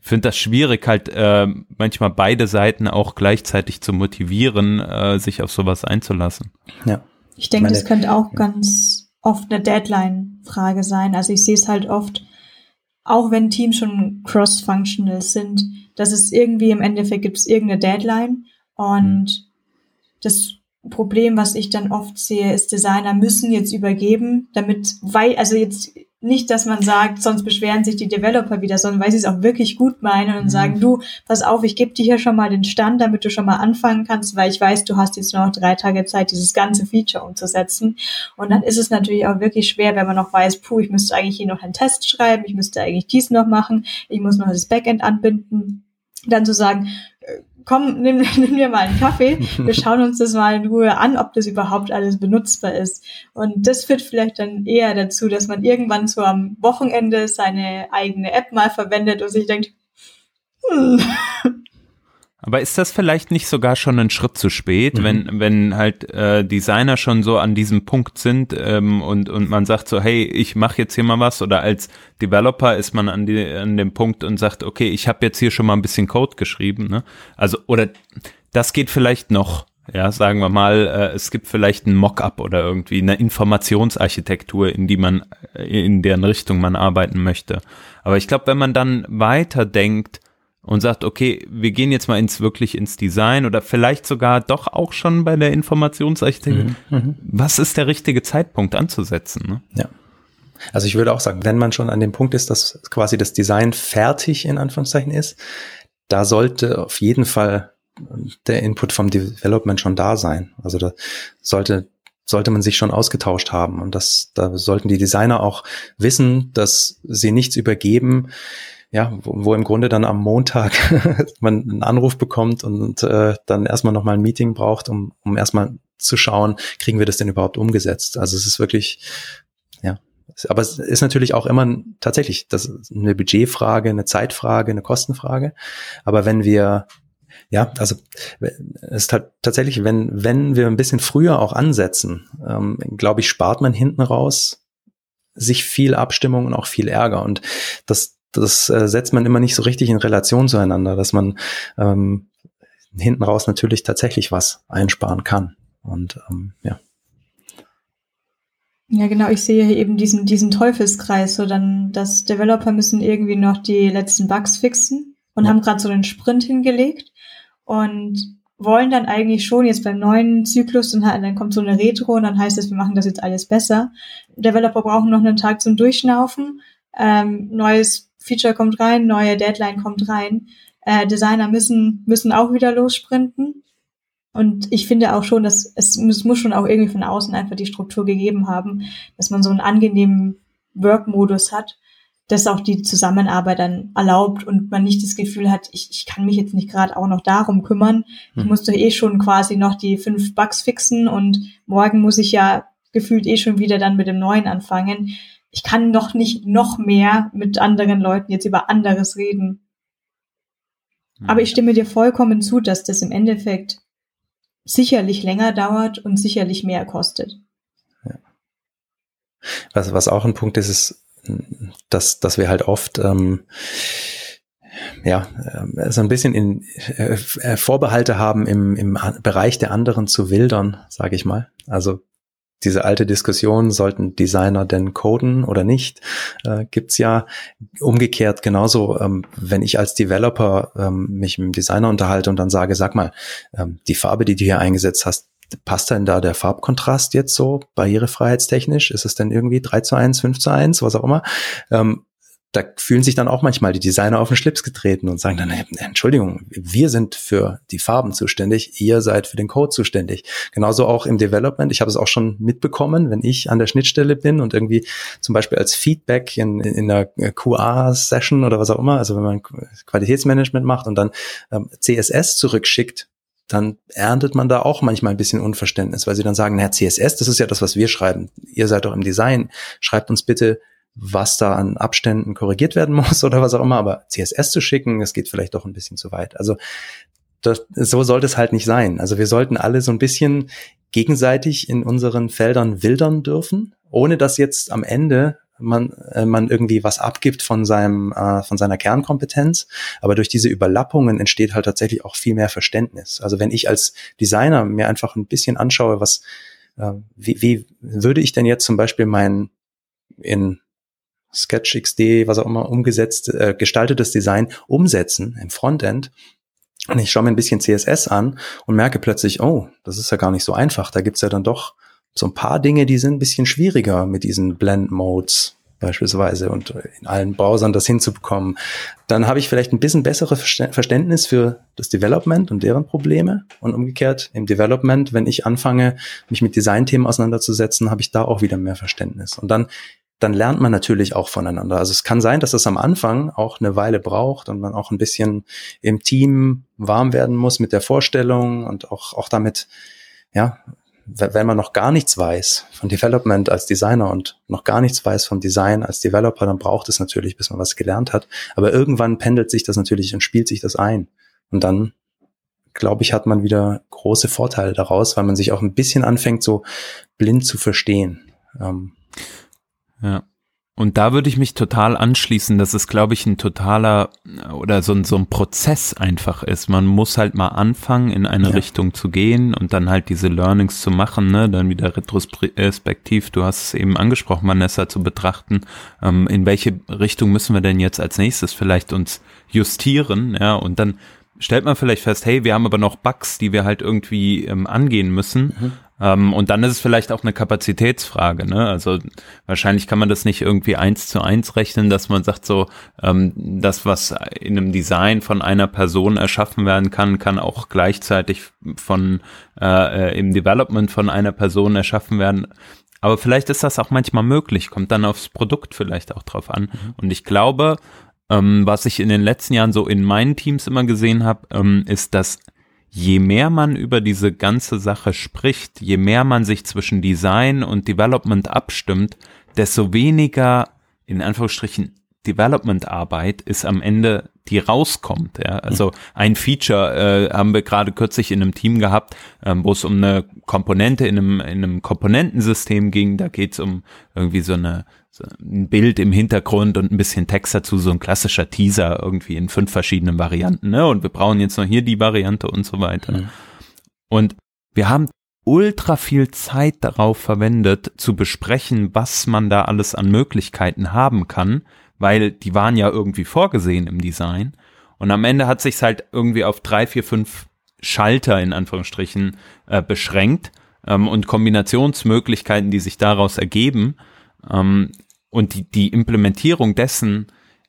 ich finde das schwierig, halt äh, manchmal beide Seiten auch gleichzeitig zu motivieren, äh, sich auf sowas einzulassen. Ja. Ich denke, das könnte auch ganz oft eine Deadline-Frage sein. Also ich sehe es halt oft, auch wenn Teams schon cross-functional sind, dass es irgendwie im Endeffekt gibt es irgendeine Deadline und mhm. das Problem, was ich dann oft sehe, ist, Designer müssen jetzt übergeben, damit, weil, also jetzt nicht, dass man sagt, sonst beschweren sich die Developer wieder, sondern weil sie es auch wirklich gut meinen und mhm. sagen, du, pass auf, ich gebe dir hier schon mal den Stand, damit du schon mal anfangen kannst, weil ich weiß, du hast jetzt noch drei Tage Zeit, dieses ganze Feature umzusetzen. Und dann ist es natürlich auch wirklich schwer, wenn man noch weiß, puh, ich müsste eigentlich hier noch einen Test schreiben, ich müsste eigentlich dies noch machen, ich muss noch das Backend anbinden, dann zu sagen, komm, nimm, nimm dir mal einen Kaffee, wir schauen uns das mal in Ruhe an, ob das überhaupt alles benutzbar ist. Und das führt vielleicht dann eher dazu, dass man irgendwann so am Wochenende seine eigene App mal verwendet und sich denkt, hm, aber ist das vielleicht nicht sogar schon ein Schritt zu spät, mhm. wenn, wenn halt äh, Designer schon so an diesem Punkt sind ähm, und, und man sagt so, hey, ich mache jetzt hier mal was oder als Developer ist man an, die, an dem Punkt und sagt, okay, ich habe jetzt hier schon mal ein bisschen Code geschrieben. Ne? Also, oder das geht vielleicht noch. Ja, sagen wir mal, äh, es gibt vielleicht ein Mockup oder irgendwie eine Informationsarchitektur, in die man, äh, in deren Richtung man arbeiten möchte. Aber ich glaube, wenn man dann weiter denkt, und sagt, okay, wir gehen jetzt mal ins wirklich ins Design oder vielleicht sogar doch auch schon bei der Informationsarchitektur. Mhm, mhm, Was ist der richtige Zeitpunkt anzusetzen? Ne? Ja. Also ich würde auch sagen, wenn man schon an dem Punkt ist, dass quasi das Design fertig in Anführungszeichen ist, da sollte auf jeden Fall der Input vom Development schon da sein. Also da sollte sollte man sich schon ausgetauscht haben und das da sollten die Designer auch wissen, dass sie nichts übergeben, ja, wo, wo im Grunde dann am Montag man einen Anruf bekommt und äh, dann erstmal nochmal ein Meeting braucht, um, um erstmal zu schauen, kriegen wir das denn überhaupt umgesetzt? Also es ist wirklich, ja, aber es ist natürlich auch immer tatsächlich das ist eine Budgetfrage, eine Zeitfrage, eine Kostenfrage. Aber wenn wir ja, also es ist halt tatsächlich, wenn, wenn wir ein bisschen früher auch ansetzen, ähm, glaube ich, spart man hinten raus sich viel Abstimmung und auch viel Ärger. Und das, das äh, setzt man immer nicht so richtig in Relation zueinander, dass man ähm, hinten raus natürlich tatsächlich was einsparen kann. Und ähm, ja. Ja, genau. Ich sehe hier eben diesen, diesen Teufelskreis, so dann, dass Developer müssen irgendwie noch die letzten Bugs fixen und ja. haben gerade so einen Sprint hingelegt und wollen dann eigentlich schon jetzt beim neuen Zyklus und dann kommt so eine Retro und dann heißt es, wir machen das jetzt alles besser. Developer brauchen noch einen Tag zum Durchschnaufen. Ähm, neues Feature kommt rein, neue Deadline kommt rein. Äh, Designer müssen, müssen auch wieder lossprinten. Und ich finde auch schon, dass es, es muss schon auch irgendwie von außen einfach die Struktur gegeben haben, dass man so einen angenehmen Work-Modus hat, das auch die Zusammenarbeit dann erlaubt und man nicht das Gefühl hat, ich, ich kann mich jetzt nicht gerade auch noch darum kümmern. Ich hm. muss doch eh schon quasi noch die fünf Bugs fixen und morgen muss ich ja gefühlt eh schon wieder dann mit dem Neuen anfangen. Ich kann doch nicht noch mehr mit anderen Leuten jetzt über anderes reden. Aber hm. ich stimme dir vollkommen zu, dass das im Endeffekt sicherlich länger dauert und sicherlich mehr kostet. Ja. Was, was auch ein Punkt ist, ist, dass, dass wir halt oft ähm, ja, äh, so ein bisschen in äh, Vorbehalte haben, im, im Bereich der anderen zu wildern, sage ich mal. Also diese alte Diskussion, sollten Designer denn coden oder nicht, äh, gibt's ja umgekehrt genauso, ähm, wenn ich als Developer ähm, mich mit dem Designer unterhalte und dann sage, sag mal, ähm, die Farbe, die du hier eingesetzt hast, passt denn da der Farbkontrast jetzt so barrierefreiheitstechnisch? Ist es denn irgendwie 3 zu 1, 5 zu 1, was auch immer? Ähm, da fühlen sich dann auch manchmal die Designer auf den Schlips getreten und sagen dann, Entschuldigung, wir sind für die Farben zuständig, ihr seid für den Code zuständig. Genauso auch im Development. Ich habe es auch schon mitbekommen, wenn ich an der Schnittstelle bin und irgendwie zum Beispiel als Feedback in, in einer QA-Session oder was auch immer, also wenn man Qualitätsmanagement macht und dann ähm, CSS zurückschickt, dann erntet man da auch manchmal ein bisschen Unverständnis, weil sie dann sagen, na, CSS, das ist ja das, was wir schreiben. Ihr seid doch im Design. Schreibt uns bitte was da an Abständen korrigiert werden muss oder was auch immer, aber CSS zu schicken, das geht vielleicht doch ein bisschen zu weit. Also das, so sollte es halt nicht sein. Also wir sollten alle so ein bisschen gegenseitig in unseren Feldern wildern dürfen, ohne dass jetzt am Ende man, äh, man irgendwie was abgibt von seinem, äh, von seiner Kernkompetenz. Aber durch diese Überlappungen entsteht halt tatsächlich auch viel mehr Verständnis. Also wenn ich als Designer mir einfach ein bisschen anschaue, was, äh, wie, wie würde ich denn jetzt zum Beispiel mein in Sketch XD, was auch immer, umgesetzt, äh, gestaltetes Design umsetzen im Frontend. Und ich schaue mir ein bisschen CSS an und merke plötzlich, oh, das ist ja gar nicht so einfach. Da gibt's ja dann doch so ein paar Dinge, die sind ein bisschen schwieriger mit diesen Blend-Modes beispielsweise und in allen Browsern das hinzubekommen. Dann habe ich vielleicht ein bisschen besseres Verständnis für das Development und deren Probleme. Und umgekehrt im Development, wenn ich anfange, mich mit Designthemen auseinanderzusetzen, habe ich da auch wieder mehr Verständnis. Und dann dann lernt man natürlich auch voneinander. Also es kann sein, dass es am Anfang auch eine Weile braucht und man auch ein bisschen im Team warm werden muss mit der Vorstellung und auch, auch damit, ja, wenn man noch gar nichts weiß von Development als Designer und noch gar nichts weiß vom Design als Developer, dann braucht es natürlich, bis man was gelernt hat. Aber irgendwann pendelt sich das natürlich und spielt sich das ein. Und dann, glaube ich, hat man wieder große Vorteile daraus, weil man sich auch ein bisschen anfängt, so blind zu verstehen. Ähm, ja. Und da würde ich mich total anschließen, dass es, glaube ich, ein totaler oder so ein, so ein Prozess einfach ist. Man muss halt mal anfangen, in eine ja. Richtung zu gehen und dann halt diese Learnings zu machen, ne? dann wieder retrospektiv, du hast es eben angesprochen, Vanessa, zu betrachten, ähm, in welche Richtung müssen wir denn jetzt als nächstes vielleicht uns justieren, ja, und dann stellt man vielleicht fest, hey, wir haben aber noch Bugs, die wir halt irgendwie ähm, angehen müssen. Mhm. Ähm, und dann ist es vielleicht auch eine Kapazitätsfrage. Ne? Also wahrscheinlich kann man das nicht irgendwie eins zu eins rechnen, dass man sagt so, ähm, das, was in einem Design von einer Person erschaffen werden kann, kann auch gleichzeitig von äh, im Development von einer Person erschaffen werden. Aber vielleicht ist das auch manchmal möglich, kommt dann aufs Produkt vielleicht auch drauf an. Mhm. Und ich glaube, ähm, was ich in den letzten Jahren so in meinen Teams immer gesehen habe, ähm, ist, dass je mehr man über diese ganze Sache spricht, je mehr man sich zwischen Design und Development abstimmt, desto weniger, in Anführungsstrichen, Development-Arbeit ist am Ende, die rauskommt. Ja? Also ein Feature äh, haben wir gerade kürzlich in einem Team gehabt, ähm, wo es um eine Komponente in einem, in einem Komponentensystem ging. Da geht es um irgendwie so eine so ein Bild im Hintergrund und ein bisschen Text dazu, so ein klassischer Teaser irgendwie in fünf verschiedenen Varianten, ne? Und wir brauchen jetzt noch hier die Variante und so weiter. Mhm. Und wir haben ultra viel Zeit darauf verwendet, zu besprechen, was man da alles an Möglichkeiten haben kann, weil die waren ja irgendwie vorgesehen im Design. Und am Ende hat sich halt irgendwie auf drei, vier, fünf Schalter in Anführungsstrichen äh, beschränkt ähm, und Kombinationsmöglichkeiten, die sich daraus ergeben. Ähm, und die, die Implementierung dessen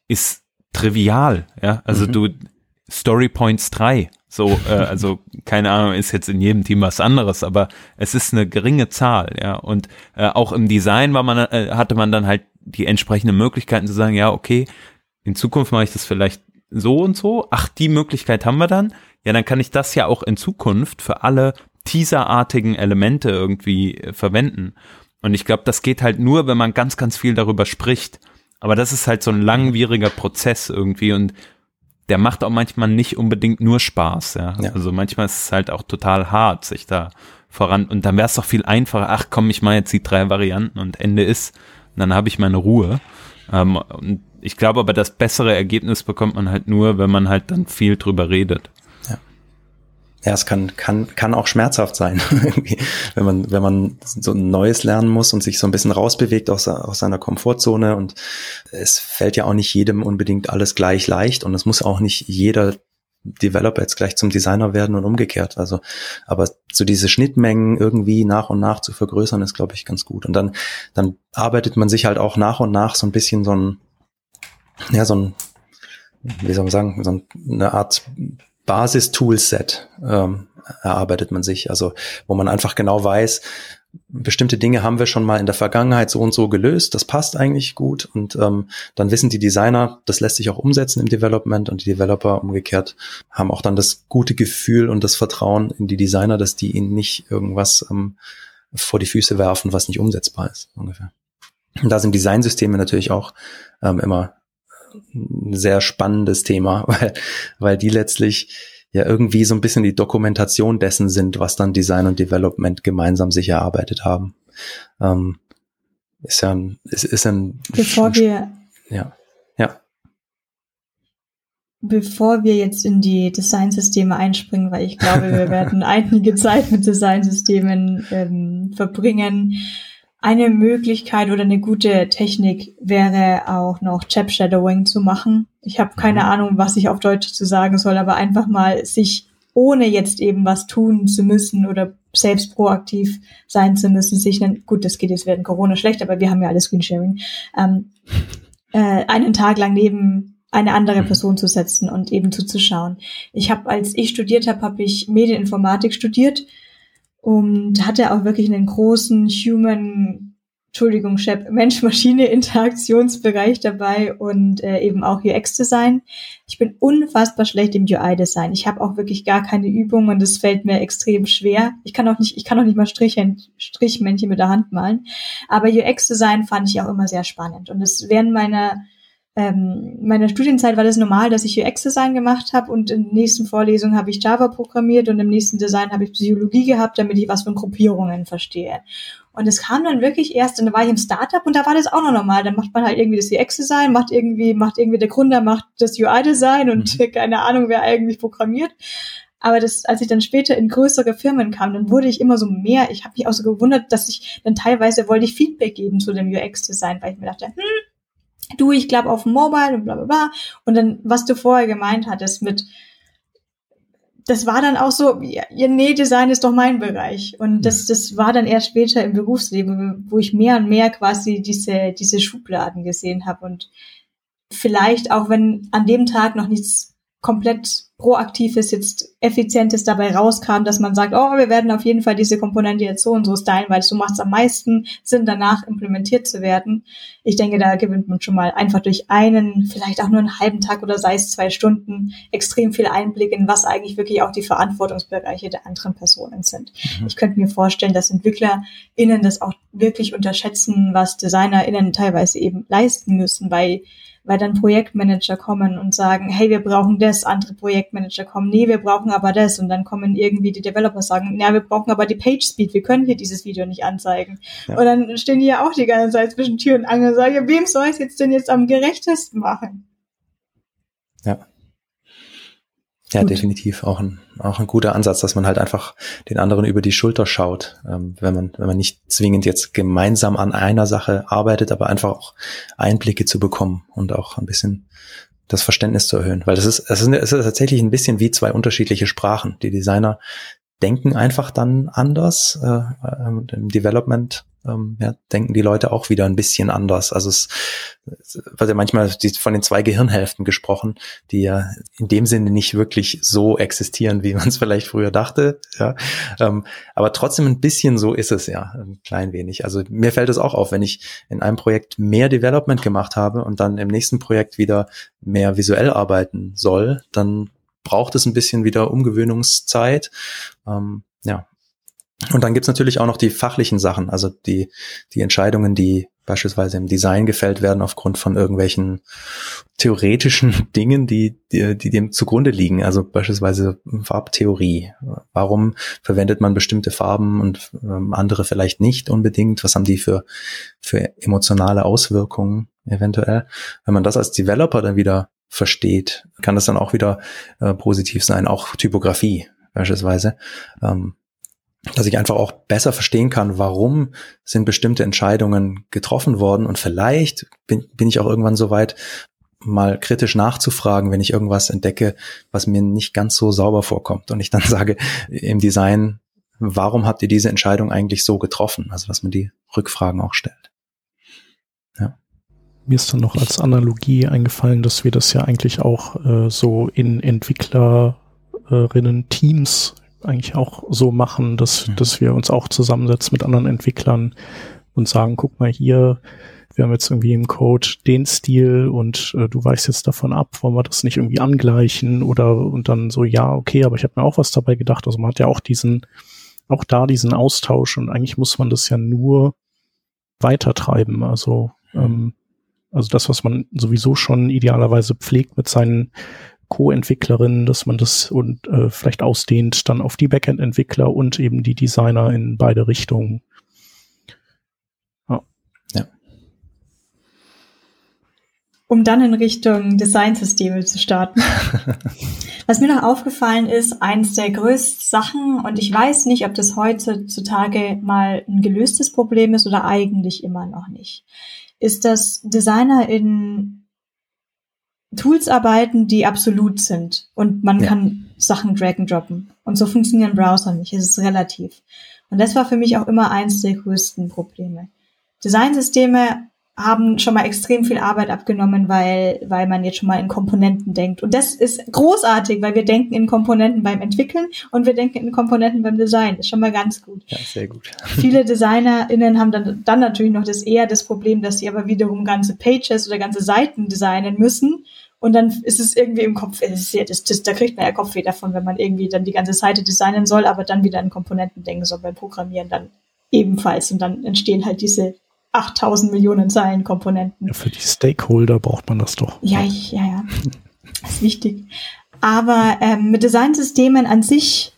ist trivial, ja. Also mhm. du Story Points 3, so, äh, also keine Ahnung, ist jetzt in jedem Team was anderes, aber es ist eine geringe Zahl, ja. Und äh, auch im Design war man, äh, hatte man dann halt die entsprechenden Möglichkeiten zu sagen, ja, okay, in Zukunft mache ich das vielleicht so und so. Ach, die Möglichkeit haben wir dann. Ja, dann kann ich das ja auch in Zukunft für alle teaserartigen Elemente irgendwie äh, verwenden. Und ich glaube, das geht halt nur, wenn man ganz, ganz viel darüber spricht. Aber das ist halt so ein langwieriger Prozess irgendwie und der macht auch manchmal nicht unbedingt nur Spaß, ja. ja. Also manchmal ist es halt auch total hart, sich da voran. Und dann wäre es doch viel einfacher, ach komm, ich mache jetzt die drei Varianten und Ende ist. Und dann habe ich meine Ruhe. Ähm, und ich glaube aber, das bessere Ergebnis bekommt man halt nur, wenn man halt dann viel drüber redet. Ja, es kann, kann, kann auch schmerzhaft sein, wenn man, wenn man so ein Neues lernen muss und sich so ein bisschen rausbewegt aus, aus seiner Komfortzone. Und es fällt ja auch nicht jedem unbedingt alles gleich leicht und es muss auch nicht jeder Developer jetzt gleich zum Designer werden und umgekehrt. Also, aber so diese Schnittmengen irgendwie nach und nach zu vergrößern, ist, glaube ich, ganz gut. Und dann, dann arbeitet man sich halt auch nach und nach so ein bisschen so ein, ja, so ein, wie soll man sagen, so eine Art Basis-Toolset ähm, erarbeitet man sich. Also, wo man einfach genau weiß, bestimmte Dinge haben wir schon mal in der Vergangenheit so und so gelöst, das passt eigentlich gut und ähm, dann wissen die Designer, das lässt sich auch umsetzen im Development und die Developer umgekehrt haben auch dann das gute Gefühl und das Vertrauen in die Designer, dass die ihnen nicht irgendwas ähm, vor die Füße werfen, was nicht umsetzbar ist ungefähr. Und da sind Designsysteme natürlich auch ähm, immer ein sehr spannendes Thema, weil, weil die letztlich ja irgendwie so ein bisschen die Dokumentation dessen sind, was dann Design und Development gemeinsam sich erarbeitet haben. Ähm, ist ja ein, ist, ist ein Bevor wir ja, ja. Bevor wir jetzt in die Designsysteme einspringen, weil ich glaube, wir werden einige Zeit mit Designsystemen ähm, verbringen, eine Möglichkeit oder eine gute Technik wäre auch noch Chap Shadowing zu machen. Ich habe keine mhm. Ahnung, was ich auf Deutsch zu sagen soll, aber einfach mal sich ohne jetzt eben was tun zu müssen oder selbst proaktiv sein zu müssen, sich dann, gut, das geht jetzt während Corona schlecht, aber wir haben ja alle Screensharing, ähm, äh, einen Tag lang neben eine andere mhm. Person zu setzen und eben zuzuschauen. Ich habe, als ich studiert habe, habe ich Medieninformatik studiert und hatte auch wirklich einen großen Human, Entschuldigung, Chef, Mensch-Maschine-Interaktionsbereich dabei und äh, eben auch UX-Design. Ich bin unfassbar schlecht im UI-Design. Ich habe auch wirklich gar keine Übung und es fällt mir extrem schwer. Ich kann auch nicht, ich kann auch nicht mal Strichchen, Strichmännchen mit der Hand malen. Aber UX-Design fand ich auch immer sehr spannend. Und es während meiner ähm, meiner Studienzeit war das normal, dass ich UX-Design gemacht habe und in der nächsten Vorlesung habe ich Java programmiert und im nächsten Design habe ich Psychologie gehabt, damit ich was von Gruppierungen verstehe. Und es kam dann wirklich erst, und da war ich im Startup und da war das auch noch normal. Dann macht man halt irgendwie das UX-Design, macht irgendwie, macht irgendwie der Gründer macht das UI-Design und mhm. keine Ahnung, wer eigentlich programmiert. Aber das, als ich dann später in größere Firmen kam, dann wurde ich immer so mehr. Ich habe mich auch so gewundert, dass ich dann teilweise wollte ich Feedback geben zu dem UX-Design, weil ich mir dachte, hm, du, ich glaube auf Mobile und bla bla bla. Und dann, was du vorher gemeint hattest mit, das war dann auch so, ja, nee, Design ist doch mein Bereich. Und das, das war dann erst später im Berufsleben, wo ich mehr und mehr quasi diese, diese Schubladen gesehen habe. Und vielleicht auch, wenn an dem Tag noch nichts komplett proaktives, jetzt effizientes dabei rauskam, dass man sagt, oh, wir werden auf jeden Fall diese Komponente jetzt so und so stylen, weil so macht es am meisten Sinn, danach implementiert zu werden. Ich denke, da gewinnt man schon mal einfach durch einen, vielleicht auch nur einen halben Tag oder sei es zwei Stunden, extrem viel Einblick in, was eigentlich wirklich auch die Verantwortungsbereiche der anderen Personen sind. Mhm. Ich könnte mir vorstellen, dass EntwicklerInnen das auch wirklich unterschätzen, was DesignerInnen teilweise eben leisten müssen, weil weil dann Projektmanager kommen und sagen, hey, wir brauchen das, andere Projekt Projektmanager kommen, nee, wir brauchen aber das. Und dann kommen irgendwie die Developer sagen, ja, wir brauchen aber die Page Speed, wir können hier dieses Video nicht anzeigen. Ja. Und dann stehen die ja auch die ganze Zeit zwischen Tür und Angel und sagen, ja, wem soll ich jetzt denn jetzt am gerechtesten machen? Ja. Ja, Gut. definitiv auch ein, auch ein guter Ansatz, dass man halt einfach den anderen über die Schulter schaut, ähm, wenn man, wenn man nicht zwingend jetzt gemeinsam an einer Sache arbeitet, aber einfach auch Einblicke zu bekommen und auch ein bisschen das Verständnis zu erhöhen. Weil das ist, es ist, es ist tatsächlich ein bisschen wie zwei unterschiedliche Sprachen. Die Designer denken einfach dann anders. Äh, äh, Im Development ähm, ja, denken die Leute auch wieder ein bisschen anders. Also es wird ja manchmal von den zwei Gehirnhälften gesprochen, die ja in dem Sinne nicht wirklich so existieren, wie man es vielleicht früher dachte. Ja. Ähm, aber trotzdem ein bisschen so ist es ja, ein klein wenig. Also mir fällt es auch auf, wenn ich in einem Projekt mehr Development gemacht habe und dann im nächsten Projekt wieder mehr visuell arbeiten soll, dann braucht es ein bisschen wieder Umgewöhnungszeit. Ähm, ja, und dann gibt's natürlich auch noch die fachlichen Sachen, also die, die Entscheidungen, die beispielsweise im Design gefällt werden aufgrund von irgendwelchen theoretischen Dingen, die, die, die dem zugrunde liegen. Also beispielsweise Farbtheorie. Warum verwendet man bestimmte Farben und ähm, andere vielleicht nicht unbedingt? Was haben die für, für emotionale Auswirkungen eventuell? Wenn man das als Developer dann wieder versteht, kann das dann auch wieder äh, positiv sein. Auch Typografie beispielsweise. Ähm, dass ich einfach auch besser verstehen kann, warum sind bestimmte Entscheidungen getroffen worden und vielleicht bin, bin ich auch irgendwann so weit, mal kritisch nachzufragen, wenn ich irgendwas entdecke, was mir nicht ganz so sauber vorkommt und ich dann sage im Design, warum habt ihr diese Entscheidung eigentlich so getroffen? Also dass man die Rückfragen auch stellt. Ja. Mir ist dann noch als Analogie eingefallen, dass wir das ja eigentlich auch äh, so in Entwicklerinnen Teams eigentlich auch so machen, dass, mhm. dass wir uns auch zusammensetzen mit anderen Entwicklern und sagen, guck mal hier, wir haben jetzt irgendwie im Code den Stil und äh, du weichst jetzt davon ab, wollen wir das nicht irgendwie angleichen oder und dann so, ja, okay, aber ich habe mir auch was dabei gedacht. Also man hat ja auch diesen, auch da diesen Austausch und eigentlich muss man das ja nur weitertreiben. Also, ähm, also das, was man sowieso schon idealerweise pflegt mit seinen Co-Entwicklerinnen, dass man das und äh, vielleicht ausdehnt dann auf die Backend-Entwickler und eben die Designer in beide Richtungen. Ja. ja. Um dann in Richtung Designsysteme zu starten. Was mir noch aufgefallen ist, eins der größten Sachen, und ich weiß nicht, ob das heutzutage mal ein gelöstes Problem ist oder eigentlich immer noch nicht, ist, dass Designer in Tools arbeiten, die absolut sind und man ja. kann Sachen drag and droppen. Und so funktionieren Browser nicht. Es ist relativ. Und das war für mich auch immer eins der größten Probleme. Designsysteme haben schon mal extrem viel Arbeit abgenommen, weil, weil man jetzt schon mal in Komponenten denkt. Und das ist großartig, weil wir denken in Komponenten beim Entwickeln und wir denken in Komponenten beim Design. Das ist schon mal ganz gut. Ja, sehr gut. Viele DesignerInnen haben dann, dann natürlich noch das eher das Problem, dass sie aber wiederum ganze Pages oder ganze Seiten designen müssen und dann ist es irgendwie im Kopf, das das, das, da kriegt man ja Kopfweh davon, wenn man irgendwie dann die ganze Seite designen soll, aber dann wieder an Komponenten denken soll beim Programmieren dann ebenfalls. Und dann entstehen halt diese 8000 Millionen Zeilen Komponenten. Ja, für die Stakeholder braucht man das doch. Ja, ich, ja, ja. Das ist wichtig. Aber ähm, mit Designsystemen an sich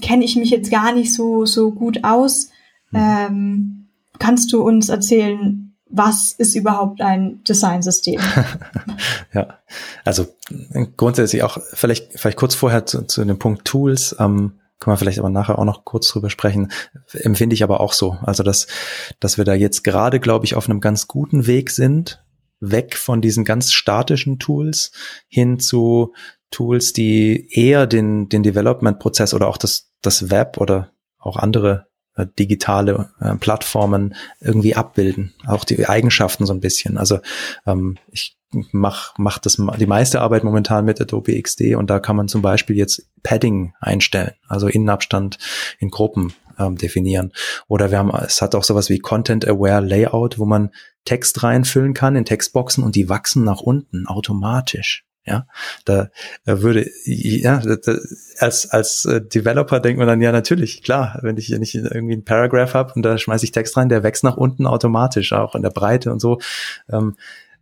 kenne ich mich jetzt gar nicht so, so gut aus. Hm. Ähm, kannst du uns erzählen, was ist überhaupt ein Designsystem? ja, also grundsätzlich auch vielleicht vielleicht kurz vorher zu, zu dem Punkt Tools. Ähm, können wir vielleicht aber nachher auch noch kurz drüber sprechen. Empfinde ich aber auch so. Also dass dass wir da jetzt gerade, glaube ich, auf einem ganz guten Weg sind, weg von diesen ganz statischen Tools hin zu Tools, die eher den den Development-Prozess oder auch das das Web oder auch andere äh, digitale äh, Plattformen irgendwie abbilden, auch die Eigenschaften so ein bisschen. Also ähm, ich mach mach das die meiste Arbeit momentan mit Adobe XD und da kann man zum Beispiel jetzt Padding einstellen, also Innenabstand in Gruppen ähm, definieren. Oder wir haben, es hat auch sowas wie Content Aware Layout, wo man Text reinfüllen kann in Textboxen und die wachsen nach unten automatisch. Ja, da würde, ja, als, als äh, Developer denkt man dann, ja, natürlich, klar, wenn ich hier nicht irgendwie einen Paragraph habe und da schmeiße ich Text rein, der wächst nach unten automatisch, auch in der Breite und so. Ähm,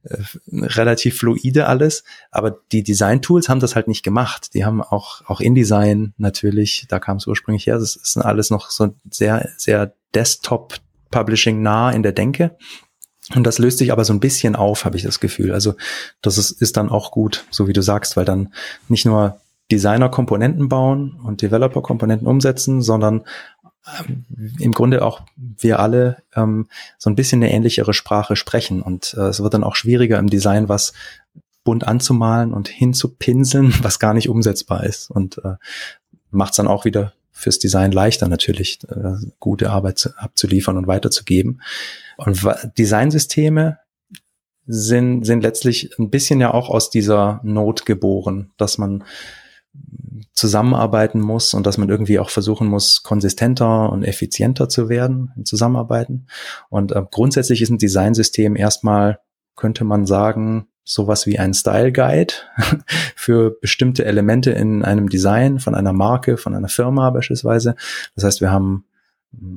äh, relativ fluide alles, aber die Design-Tools haben das halt nicht gemacht. Die haben auch, auch InDesign natürlich, da kam es ursprünglich her, das ist alles noch so sehr, sehr Desktop-Publishing nah in der Denke. Und das löst sich aber so ein bisschen auf, habe ich das Gefühl. Also das ist, ist dann auch gut, so wie du sagst, weil dann nicht nur Designer Komponenten bauen und Developer Komponenten umsetzen, sondern im Grunde auch wir alle ähm, so ein bisschen eine ähnlichere Sprache sprechen. Und äh, es wird dann auch schwieriger im Design, was bunt anzumalen und hinzupinseln, was gar nicht umsetzbar ist. Und äh, macht es dann auch wieder fürs Design leichter natürlich, äh, gute Arbeit zu, abzuliefern und weiterzugeben. Und Designsysteme sind, sind letztlich ein bisschen ja auch aus dieser Not geboren, dass man zusammenarbeiten muss und dass man irgendwie auch versuchen muss, konsistenter und effizienter zu werden im Zusammenarbeiten. Und äh, grundsätzlich ist ein Designsystem erstmal, könnte man sagen, sowas wie ein Style Guide für bestimmte Elemente in einem Design von einer Marke, von einer Firma beispielsweise. Das heißt, wir haben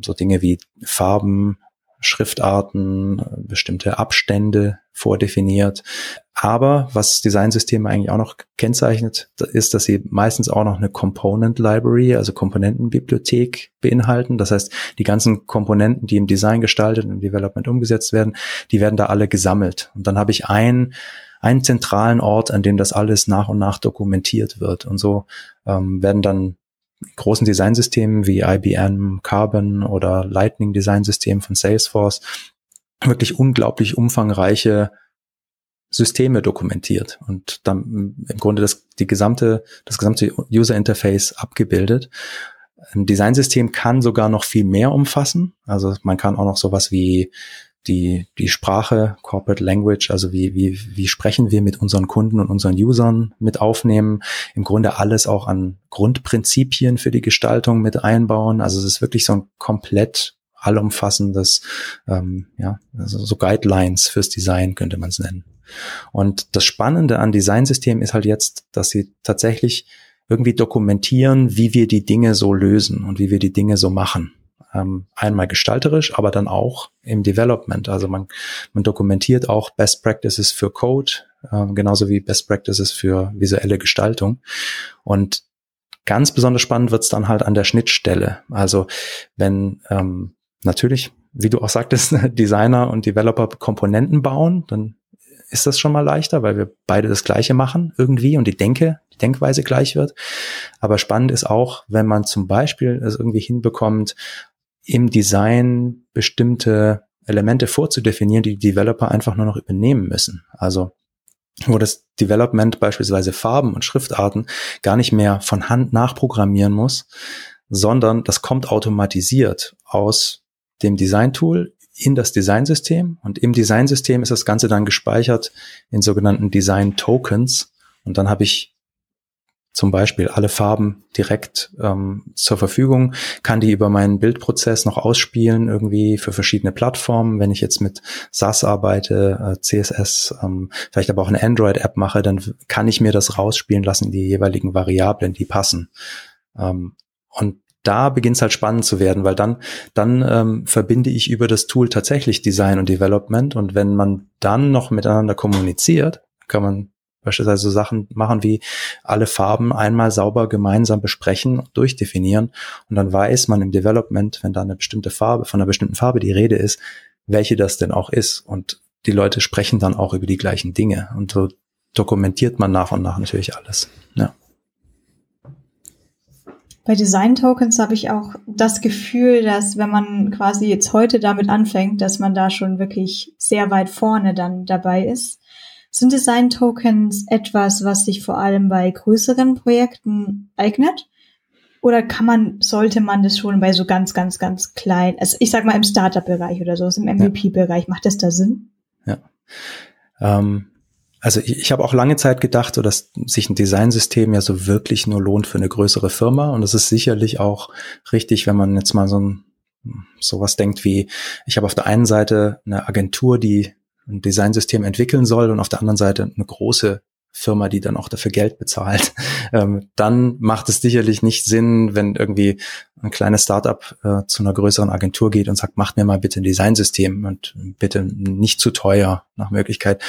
so Dinge wie Farben, Schriftarten, bestimmte Abstände vordefiniert. Aber was Designsysteme eigentlich auch noch kennzeichnet, ist, dass sie meistens auch noch eine Component Library, also Komponentenbibliothek beinhalten. Das heißt, die ganzen Komponenten, die im Design gestaltet und im Development umgesetzt werden, die werden da alle gesammelt. Und dann habe ich einen, einen zentralen Ort, an dem das alles nach und nach dokumentiert wird. Und so ähm, werden dann großen Designsystemen wie IBM Carbon oder Lightning Designsystem von Salesforce wirklich unglaublich umfangreiche Systeme dokumentiert und dann im Grunde das, die gesamte, das gesamte User Interface abgebildet. Ein Designsystem kann sogar noch viel mehr umfassen. Also man kann auch noch sowas wie die, die Sprache, Corporate Language, also wie, wie, wie sprechen wir mit unseren Kunden und unseren Usern mit aufnehmen, im Grunde alles auch an Grundprinzipien für die Gestaltung mit einbauen. Also es ist wirklich so ein komplett allumfassendes, ähm, ja, also so Guidelines fürs Design könnte man es nennen. Und das Spannende an Designsystemen ist halt jetzt, dass sie tatsächlich irgendwie dokumentieren, wie wir die Dinge so lösen und wie wir die Dinge so machen ähm, einmal gestalterisch, aber dann auch im Development. Also man, man dokumentiert auch Best Practices für Code, ähm, genauso wie Best Practices für visuelle Gestaltung. Und ganz besonders spannend wird's dann halt an der Schnittstelle. Also wenn ähm, natürlich, wie du auch sagtest, Designer und Developer Komponenten bauen, dann ist das schon mal leichter, weil wir beide das Gleiche machen irgendwie und die Denke, die Denkweise gleich wird. Aber spannend ist auch, wenn man zum Beispiel es irgendwie hinbekommt, im Design bestimmte Elemente vorzudefinieren, die die Developer einfach nur noch übernehmen müssen. Also wo das Development beispielsweise Farben und Schriftarten gar nicht mehr von Hand nachprogrammieren muss, sondern das kommt automatisiert aus dem Design-Tool in das Designsystem und im Designsystem ist das Ganze dann gespeichert in sogenannten Design-Tokens und dann habe ich zum Beispiel alle Farben direkt ähm, zur Verfügung, kann die über meinen Bildprozess noch ausspielen, irgendwie für verschiedene Plattformen. Wenn ich jetzt mit SAS arbeite, äh, CSS, ähm, vielleicht aber auch eine Android-App mache, dann kann ich mir das rausspielen lassen, die jeweiligen Variablen, die passen. Ähm, und da beginnt es halt spannend zu werden, weil dann, dann ähm, verbinde ich über das Tool tatsächlich Design und Development und wenn man dann noch miteinander kommuniziert, kann man beispielsweise Sachen machen wie alle Farben einmal sauber gemeinsam besprechen, durchdefinieren und dann weiß man im Development, wenn da eine bestimmte Farbe, von einer bestimmten Farbe die Rede ist, welche das denn auch ist und die Leute sprechen dann auch über die gleichen Dinge und so dokumentiert man nach und nach natürlich alles. Ja. Bei Design Tokens habe ich auch das Gefühl, dass wenn man quasi jetzt heute damit anfängt, dass man da schon wirklich sehr weit vorne dann dabei ist. Sind Design-Tokens etwas, was sich vor allem bei größeren Projekten eignet? Oder kann man, sollte man das schon bei so ganz, ganz, ganz klein, also ich sag mal im Startup-Bereich oder so, im MVP-Bereich, macht das da Sinn? Ja. Ähm, also ich, ich habe auch lange Zeit gedacht, so dass sich ein Designsystem ja so wirklich nur lohnt für eine größere Firma. Und das ist sicherlich auch richtig, wenn man jetzt mal so ein sowas denkt wie, ich habe auf der einen Seite eine Agentur, die ein Designsystem entwickeln soll und auf der anderen Seite eine große Firma, die dann auch dafür Geld bezahlt, ähm, dann macht es sicherlich nicht Sinn, wenn irgendwie ein kleines Startup äh, zu einer größeren Agentur geht und sagt, macht mir mal bitte ein Designsystem und bitte nicht zu teuer nach Möglichkeit.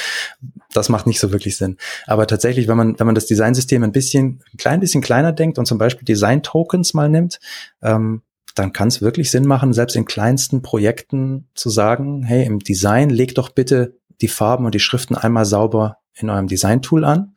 Das macht nicht so wirklich Sinn. Aber tatsächlich, wenn man, wenn man das Designsystem ein bisschen, ein klein bisschen kleiner denkt und zum Beispiel Design-Tokens mal nimmt, ähm, dann kann es wirklich Sinn machen, selbst in kleinsten Projekten zu sagen, hey, im Design leg doch bitte die Farben und die Schriften einmal sauber in eurem Design-Tool an.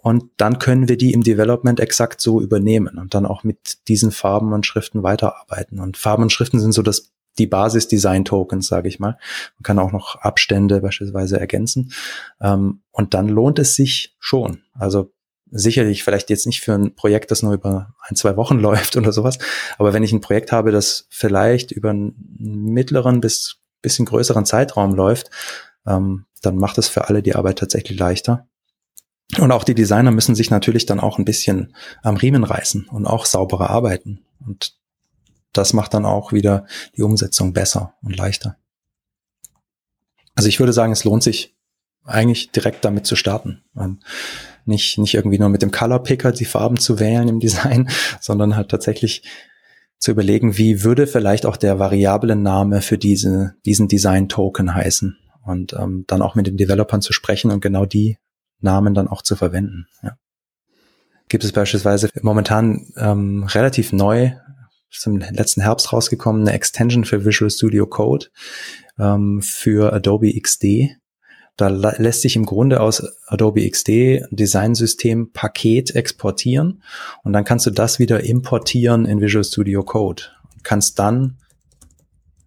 Und dann können wir die im Development exakt so übernehmen und dann auch mit diesen Farben und Schriften weiterarbeiten. Und Farben und Schriften sind so das, die Basis-Design-Tokens, sage ich mal. Man kann auch noch Abstände beispielsweise ergänzen. Ähm, und dann lohnt es sich schon. Also sicherlich vielleicht jetzt nicht für ein Projekt, das nur über ein, zwei Wochen läuft oder sowas. Aber wenn ich ein Projekt habe, das vielleicht über einen mittleren bis bisschen größeren Zeitraum läuft, ähm, dann macht es für alle die Arbeit tatsächlich leichter. Und auch die Designer müssen sich natürlich dann auch ein bisschen am Riemen reißen und auch sauberer arbeiten. Und das macht dann auch wieder die Umsetzung besser und leichter. Also ich würde sagen, es lohnt sich eigentlich direkt damit zu starten. Nicht, nicht irgendwie nur mit dem Color Picker die Farben zu wählen im Design, sondern halt tatsächlich zu überlegen, wie würde vielleicht auch der Variablen-Name für diese, diesen Design-Token heißen und ähm, dann auch mit den Developern zu sprechen und genau die Namen dann auch zu verwenden. Ja. Gibt es beispielsweise momentan ähm, relativ neu, ist im letzten Herbst rausgekommen, eine Extension für Visual Studio Code ähm, für Adobe XD. Da lässt sich im Grunde aus Adobe XD Designsystem Paket exportieren und dann kannst du das wieder importieren in Visual Studio Code. Kannst dann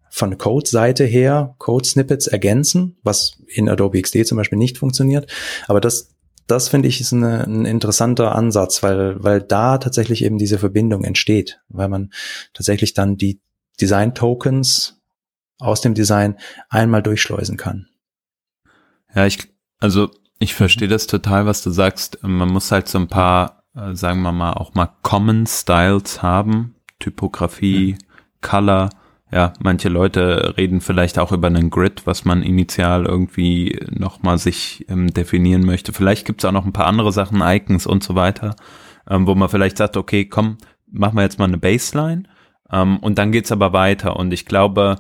von Code-Seite her Code-Snippets ergänzen, was in Adobe XD zum Beispiel nicht funktioniert. Aber das, das finde ich ist eine, ein interessanter Ansatz, weil, weil da tatsächlich eben diese Verbindung entsteht, weil man tatsächlich dann die Design-Tokens aus dem Design einmal durchschleusen kann. Ja, ich, also ich verstehe das total, was du sagst. Man muss halt so ein paar, äh, sagen wir mal, auch mal Common Styles haben. Typografie, mhm. Color, ja, manche Leute reden vielleicht auch über einen Grid, was man initial irgendwie nochmal sich ähm, definieren möchte. Vielleicht gibt es auch noch ein paar andere Sachen, Icons und so weiter, ähm, wo man vielleicht sagt, okay, komm, machen wir jetzt mal eine Baseline ähm, und dann geht's aber weiter. Und ich glaube,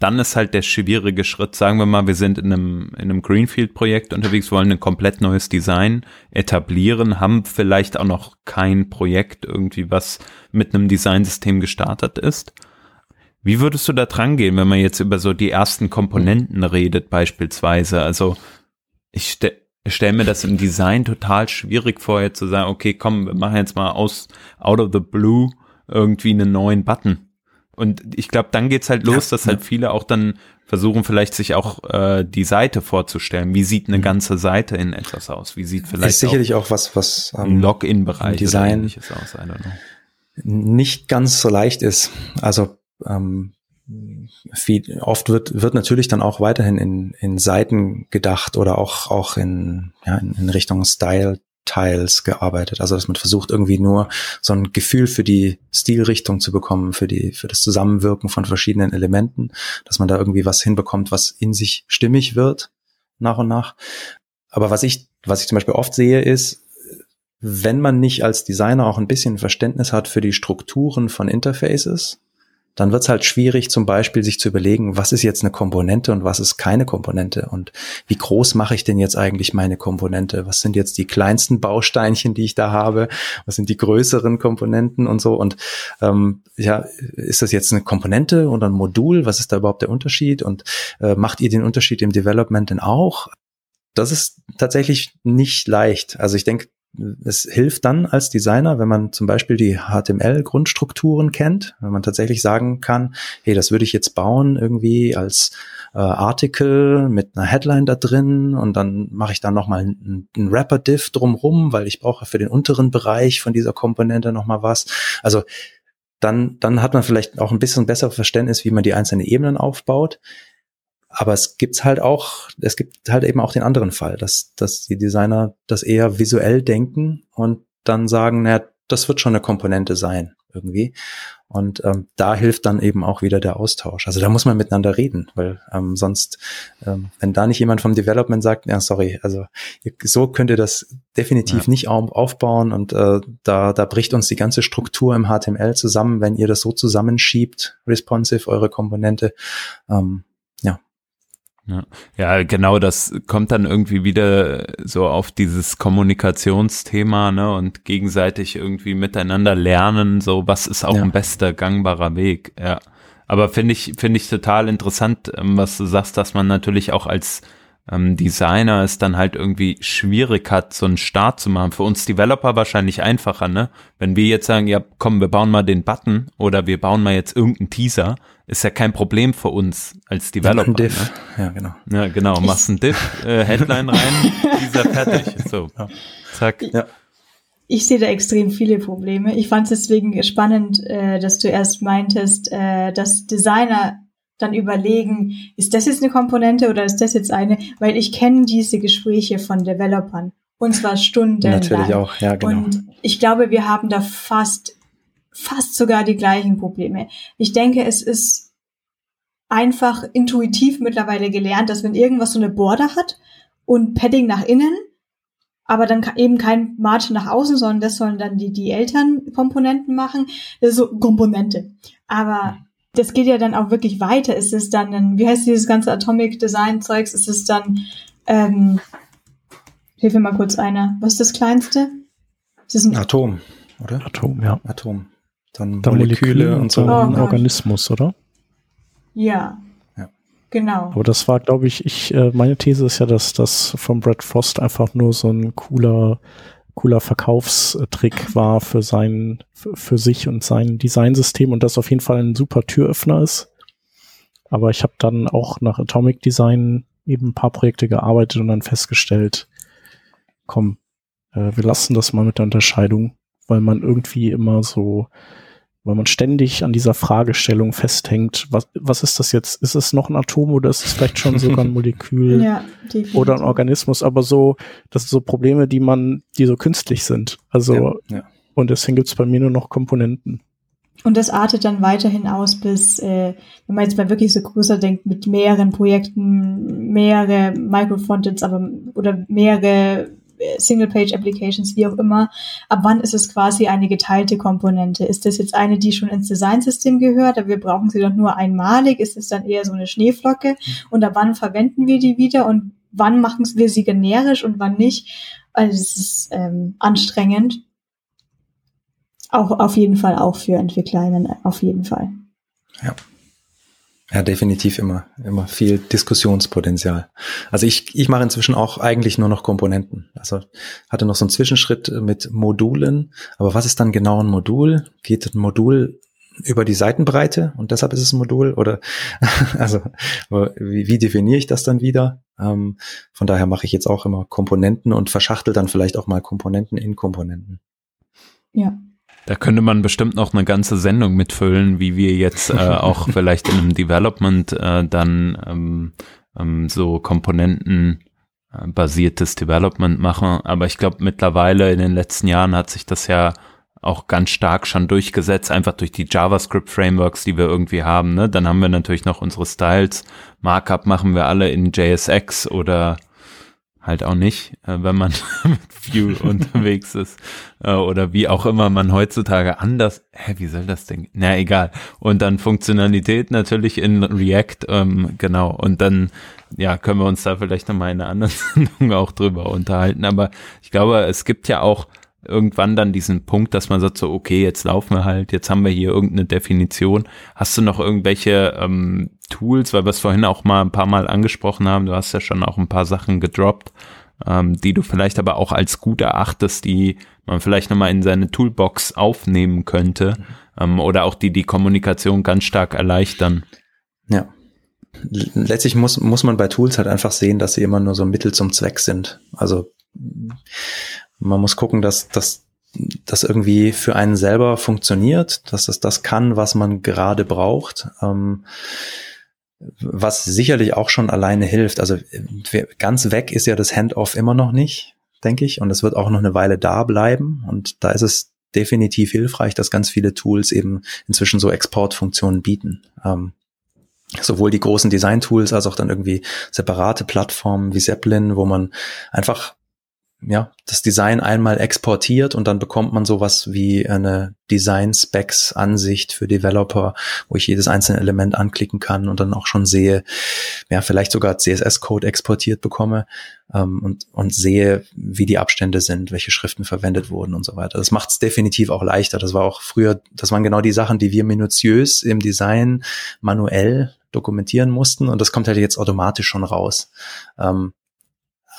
dann ist halt der schwierige Schritt, sagen wir mal, wir sind in einem, in einem Greenfield-Projekt unterwegs, wollen ein komplett neues Design etablieren, haben vielleicht auch noch kein Projekt irgendwie, was mit einem Designsystem gestartet ist wie würdest du da dran gehen, wenn man jetzt über so die ersten Komponenten redet beispielsweise? Also ich ste stelle mir das im Design total schwierig vor, jetzt zu sagen, okay, komm, wir machen jetzt mal aus out of the blue irgendwie einen neuen Button. Und ich glaube, dann geht's halt los, ja, dass halt viele auch dann versuchen, vielleicht sich auch äh, die Seite vorzustellen. Wie sieht eine mhm. ganze Seite in etwas aus? Wie sieht vielleicht ist sicherlich auch, auch was, was ähm, Login-Bereich Design aus, nicht ganz so leicht ist. Also ähm, viel, oft wird, wird natürlich dann auch weiterhin in, in Seiten gedacht oder auch, auch in, ja, in, in Richtung Style Tiles gearbeitet. Also, dass man versucht, irgendwie nur so ein Gefühl für die Stilrichtung zu bekommen, für die, für das Zusammenwirken von verschiedenen Elementen, dass man da irgendwie was hinbekommt, was in sich stimmig wird, nach und nach. Aber was ich, was ich zum Beispiel oft sehe, ist, wenn man nicht als Designer auch ein bisschen Verständnis hat für die Strukturen von Interfaces, dann wird es halt schwierig, zum Beispiel sich zu überlegen, was ist jetzt eine Komponente und was ist keine Komponente und wie groß mache ich denn jetzt eigentlich meine Komponente? Was sind jetzt die kleinsten Bausteinchen, die ich da habe? Was sind die größeren Komponenten und so? Und ähm, ja, ist das jetzt eine Komponente oder ein Modul? Was ist da überhaupt der Unterschied? Und äh, macht ihr den Unterschied im Development denn auch? Das ist tatsächlich nicht leicht. Also ich denke, es hilft dann als Designer, wenn man zum Beispiel die HTML-Grundstrukturen kennt, wenn man tatsächlich sagen kann, hey, das würde ich jetzt bauen irgendwie als äh, Artikel mit einer Headline da drin und dann mache ich da nochmal einen, einen Wrapper-Diff drumrum, weil ich brauche für den unteren Bereich von dieser Komponente nochmal was. Also dann, dann hat man vielleicht auch ein bisschen besseres Verständnis, wie man die einzelnen Ebenen aufbaut. Aber es gibt halt auch, es gibt halt eben auch den anderen Fall, dass, dass die Designer das eher visuell denken und dann sagen, naja, das wird schon eine Komponente sein. irgendwie. Und ähm, da hilft dann eben auch wieder der Austausch. Also da muss man miteinander reden, weil ähm, sonst, ähm, wenn da nicht jemand vom Development sagt, ja, sorry, also so könnt ihr das definitiv ja. nicht aufbauen und äh, da, da bricht uns die ganze Struktur im HTML zusammen, wenn ihr das so zusammenschiebt, responsive, eure Komponente. Ähm, ja, ja. ja, genau, das kommt dann irgendwie wieder so auf dieses Kommunikationsthema, ne, und gegenseitig irgendwie miteinander lernen, so was ist auch ja. ein bester gangbarer Weg, ja. Aber finde ich, finde ich total interessant, ähm, was du sagst, dass man natürlich auch als ähm, Designer es dann halt irgendwie schwierig hat, so einen Start zu machen. Für uns Developer wahrscheinlich einfacher, ne? Wenn wir jetzt sagen, ja, komm, wir bauen mal den Button oder wir bauen mal jetzt irgendeinen Teaser, ist ja kein Problem für uns als Developer. Ein Diff. Ne? Ja, genau. Ja, genau. Machst einen Diff, äh, Headline rein, Teaser fertig. So, ja. zack. Ja. Ich sehe da extrem viele Probleme. Ich fand es deswegen spannend, äh, dass du erst meintest, äh, dass Designer dann überlegen, ist das jetzt eine Komponente oder ist das jetzt eine? Weil ich kenne diese Gespräche von Developern. Und zwar Stunden. Natürlich auch, ja, genau. Und ich glaube, wir haben da fast, fast sogar die gleichen Probleme. Ich denke, es ist einfach intuitiv mittlerweile gelernt, dass wenn irgendwas so eine Border hat und Padding nach innen, aber dann eben kein Margin nach außen, sondern das sollen dann die, die Elternkomponenten machen. Das ist so Komponente. Aber das geht ja dann auch wirklich weiter. Ist es dann, ein, wie heißt dieses ganze Atomic Design Zeugs? Ist es dann, ähm, hilf mir mal kurz einer. Was ist das kleinste? Ist das ein Atom, oder? Atom, ja. Atom. Dann, dann Moleküle, Moleküle, und so. Oh, ein Organismus, oder? Ja. ja. Genau. Aber das war, glaube ich, ich, äh, meine These ist ja, dass das von Brad Frost einfach nur so ein cooler cooler Verkaufstrick war für sein, für sich und sein Designsystem und das auf jeden Fall ein super Türöffner ist. Aber ich habe dann auch nach Atomic Design eben ein paar Projekte gearbeitet und dann festgestellt, komm, äh, wir lassen das mal mit der Unterscheidung, weil man irgendwie immer so weil man ständig an dieser Fragestellung festhängt, was, was ist das jetzt? Ist es noch ein Atom oder ist es vielleicht schon sogar ein Molekül ja, oder ein Organismus? Aber so, das sind so Probleme, die man, die so künstlich sind. Also, ja, ja. und deswegen gibt es bei mir nur noch Komponenten. Und das artet dann weiterhin aus, bis, äh, wenn man jetzt mal wirklich so größer denkt, mit mehreren Projekten, mehrere Microfrontends, aber oder mehrere Single-Page-Applications, wie auch immer. Ab wann ist es quasi eine geteilte Komponente? Ist das jetzt eine, die schon ins Designsystem gehört, aber wir brauchen sie doch nur einmalig? Ist es dann eher so eine Schneeflocke? Und ab wann verwenden wir die wieder? Und wann machen wir sie generisch und wann nicht? Also es ist ähm, anstrengend. Auch auf jeden Fall auch für EntwicklerInnen, auf jeden Fall. Ja. Ja, definitiv immer, immer viel Diskussionspotenzial. Also ich, ich mache inzwischen auch eigentlich nur noch Komponenten. Also hatte noch so einen Zwischenschritt mit Modulen. Aber was ist dann genau ein Modul? Geht ein Modul über die Seitenbreite und deshalb ist es ein Modul? Oder also wie, wie definiere ich das dann wieder? Ähm, von daher mache ich jetzt auch immer Komponenten und verschachtel dann vielleicht auch mal Komponenten in Komponenten. Ja, da könnte man bestimmt noch eine ganze Sendung mitfüllen, wie wir jetzt äh, auch vielleicht in einem Development äh, dann ähm, ähm, so Komponenten äh, basiertes Development machen. Aber ich glaube, mittlerweile in den letzten Jahren hat sich das ja auch ganz stark schon durchgesetzt, einfach durch die JavaScript-Frameworks, die wir irgendwie haben. Ne? Dann haben wir natürlich noch unsere Styles. Markup machen wir alle in JSX oder halt auch nicht, äh, wenn man mit Vue unterwegs ist äh, oder wie auch immer man heutzutage anders, hä, wie soll das denn? Na egal. Und dann Funktionalität natürlich in React, ähm, genau. Und dann, ja, können wir uns da vielleicht nochmal in einer anderen Sendung auch drüber unterhalten. Aber ich glaube, es gibt ja auch irgendwann dann diesen Punkt, dass man sagt so, okay, jetzt laufen wir halt, jetzt haben wir hier irgendeine Definition. Hast du noch irgendwelche ähm, Tools, weil wir es vorhin auch mal ein paar Mal angesprochen haben, du hast ja schon auch ein paar Sachen gedroppt, ähm, die du vielleicht aber auch als gut erachtest, die man vielleicht nochmal in seine Toolbox aufnehmen könnte ähm, oder auch die die Kommunikation ganz stark erleichtern. Ja. Letztlich muss, muss man bei Tools halt einfach sehen, dass sie immer nur so Mittel zum Zweck sind. Also man muss gucken, dass, dass das irgendwie für einen selber funktioniert, dass es das kann, was man gerade braucht. Ähm, was sicherlich auch schon alleine hilft. Also ganz weg ist ja das Handoff immer noch nicht, denke ich. Und es wird auch noch eine Weile da bleiben. Und da ist es definitiv hilfreich, dass ganz viele Tools eben inzwischen so Exportfunktionen bieten. Ähm, sowohl die großen Design-Tools als auch dann irgendwie separate Plattformen wie Zeppelin, wo man einfach ja, das Design einmal exportiert und dann bekommt man sowas wie eine Design-Specs-Ansicht für Developer, wo ich jedes einzelne Element anklicken kann und dann auch schon sehe, ja, vielleicht sogar CSS-Code exportiert bekomme ähm, und, und sehe, wie die Abstände sind, welche Schriften verwendet wurden und so weiter. Das macht es definitiv auch leichter. Das war auch früher, das waren genau die Sachen, die wir minutiös im Design manuell dokumentieren mussten und das kommt halt jetzt automatisch schon raus. Ähm,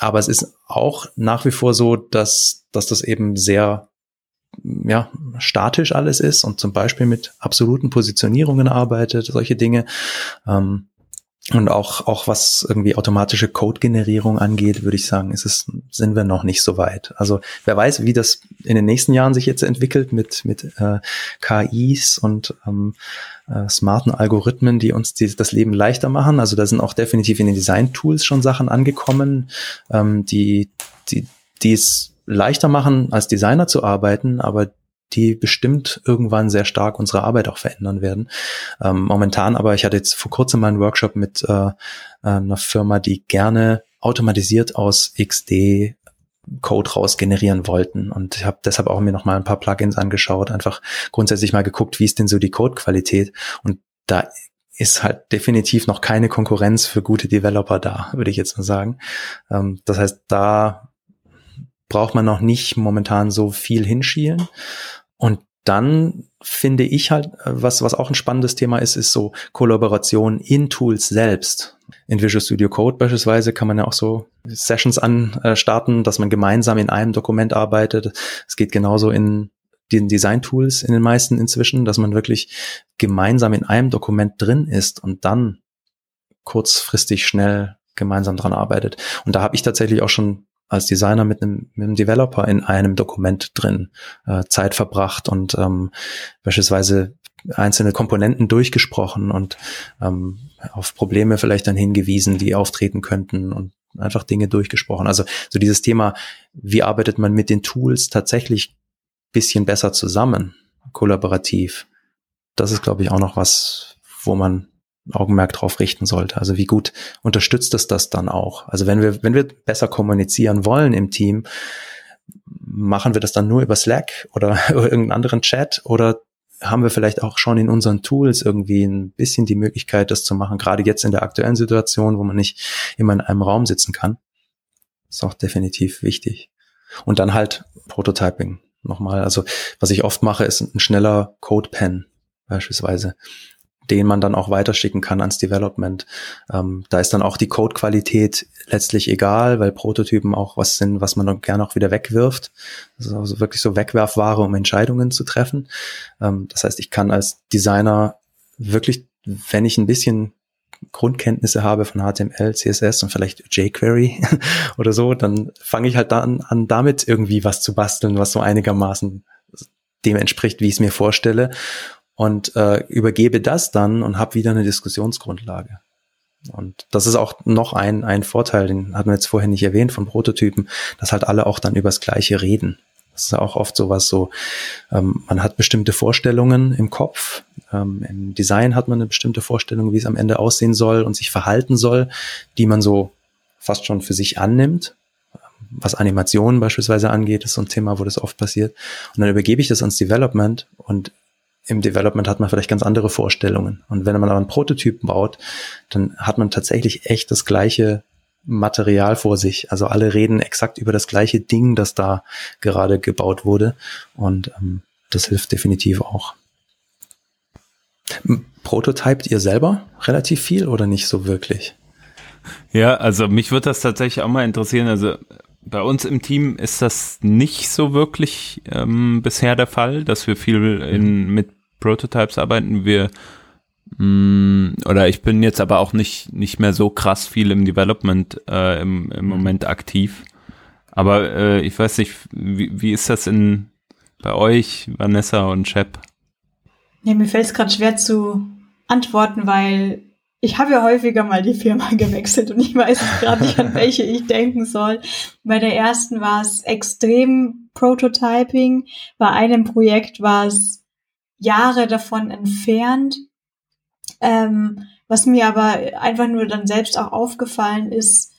aber es ist auch nach wie vor so, dass, dass das eben sehr ja, statisch alles ist und zum Beispiel mit absoluten Positionierungen arbeitet, solche Dinge. Ähm, und auch, auch was irgendwie automatische Code-Generierung angeht, würde ich sagen, ist es, sind wir noch nicht so weit. Also wer weiß, wie das in den nächsten Jahren sich jetzt entwickelt mit, mit äh, KIs und ähm, äh, smarten Algorithmen, die uns die, das Leben leichter machen. Also da sind auch definitiv in den Design-Tools schon Sachen angekommen, ähm, die, die, die es leichter machen, als Designer zu arbeiten, aber die bestimmt irgendwann sehr stark unsere Arbeit auch verändern werden. Ähm, momentan aber, ich hatte jetzt vor kurzem mal einen Workshop mit äh, einer Firma, die gerne automatisiert aus XD Code raus generieren wollten. Und ich habe deshalb auch mir noch mal ein paar Plugins angeschaut, einfach grundsätzlich mal geguckt, wie ist denn so die Codequalität. Und da ist halt definitiv noch keine Konkurrenz für gute Developer da, würde ich jetzt mal sagen. Ähm, das heißt, da braucht man noch nicht momentan so viel hinschielen. Und dann finde ich halt, was, was auch ein spannendes Thema ist, ist so Kollaboration in Tools selbst. In Visual Studio Code beispielsweise kann man ja auch so Sessions anstarten, dass man gemeinsam in einem Dokument arbeitet. Es geht genauso in den Design-Tools in den meisten inzwischen, dass man wirklich gemeinsam in einem Dokument drin ist und dann kurzfristig schnell gemeinsam dran arbeitet. Und da habe ich tatsächlich auch schon als Designer mit einem, mit einem Developer in einem Dokument drin äh, Zeit verbracht und ähm, beispielsweise einzelne Komponenten durchgesprochen und ähm, auf Probleme vielleicht dann hingewiesen, die auftreten könnten und einfach Dinge durchgesprochen. Also so dieses Thema, wie arbeitet man mit den Tools tatsächlich bisschen besser zusammen, kollaborativ. Das ist, glaube ich, auch noch was, wo man Augenmerk drauf richten sollte. Also wie gut unterstützt es das dann auch? Also wenn wir, wenn wir besser kommunizieren wollen im Team, machen wir das dann nur über Slack oder irgendeinen anderen Chat oder haben wir vielleicht auch schon in unseren Tools irgendwie ein bisschen die Möglichkeit, das zu machen, gerade jetzt in der aktuellen Situation, wo man nicht immer in einem Raum sitzen kann. Ist auch definitiv wichtig. Und dann halt Prototyping nochmal. Also was ich oft mache, ist ein schneller Code-Pen beispielsweise den man dann auch weiterschicken kann ans Development. Ähm, da ist dann auch die Codequalität letztlich egal, weil Prototypen auch was sind, was man dann gerne auch wieder wegwirft. Das ist also wirklich so Wegwerfware, um Entscheidungen zu treffen. Ähm, das heißt, ich kann als Designer wirklich, wenn ich ein bisschen Grundkenntnisse habe von HTML, CSS und vielleicht jQuery oder so, dann fange ich halt dann an, damit irgendwie was zu basteln, was so einigermaßen dem entspricht, wie ich es mir vorstelle und äh, übergebe das dann und habe wieder eine Diskussionsgrundlage. Und das ist auch noch ein, ein Vorteil, den hatten wir jetzt vorher nicht erwähnt von Prototypen, dass halt alle auch dann übers Gleiche reden. Das ist auch oft sowas so, ähm, man hat bestimmte Vorstellungen im Kopf. Ähm, Im Design hat man eine bestimmte Vorstellung, wie es am Ende aussehen soll und sich verhalten soll, die man so fast schon für sich annimmt. Was Animationen beispielsweise angeht, ist so ein Thema, wo das oft passiert. Und dann übergebe ich das ans Development und im Development hat man vielleicht ganz andere Vorstellungen. Und wenn man aber einen Prototypen baut, dann hat man tatsächlich echt das gleiche Material vor sich. Also alle reden exakt über das gleiche Ding, das da gerade gebaut wurde. Und ähm, das hilft definitiv auch. Prototypt ihr selber relativ viel oder nicht so wirklich? Ja, also mich würde das tatsächlich auch mal interessieren. Also bei uns im Team ist das nicht so wirklich ähm, bisher der Fall, dass wir viel in, mit Prototypes arbeiten. Wir mm, oder ich bin jetzt aber auch nicht nicht mehr so krass viel im Development äh, im, im mhm. Moment aktiv. Aber äh, ich weiß nicht, wie, wie ist das in bei euch, Vanessa und Shep? Ja, mir fällt es gerade schwer zu antworten, weil ich habe ja häufiger mal die Firma gewechselt und ich weiß gerade nicht, an welche ich denken soll. Bei der ersten war es extrem Prototyping. Bei einem Projekt war es Jahre davon entfernt. Ähm, was mir aber einfach nur dann selbst auch aufgefallen ist,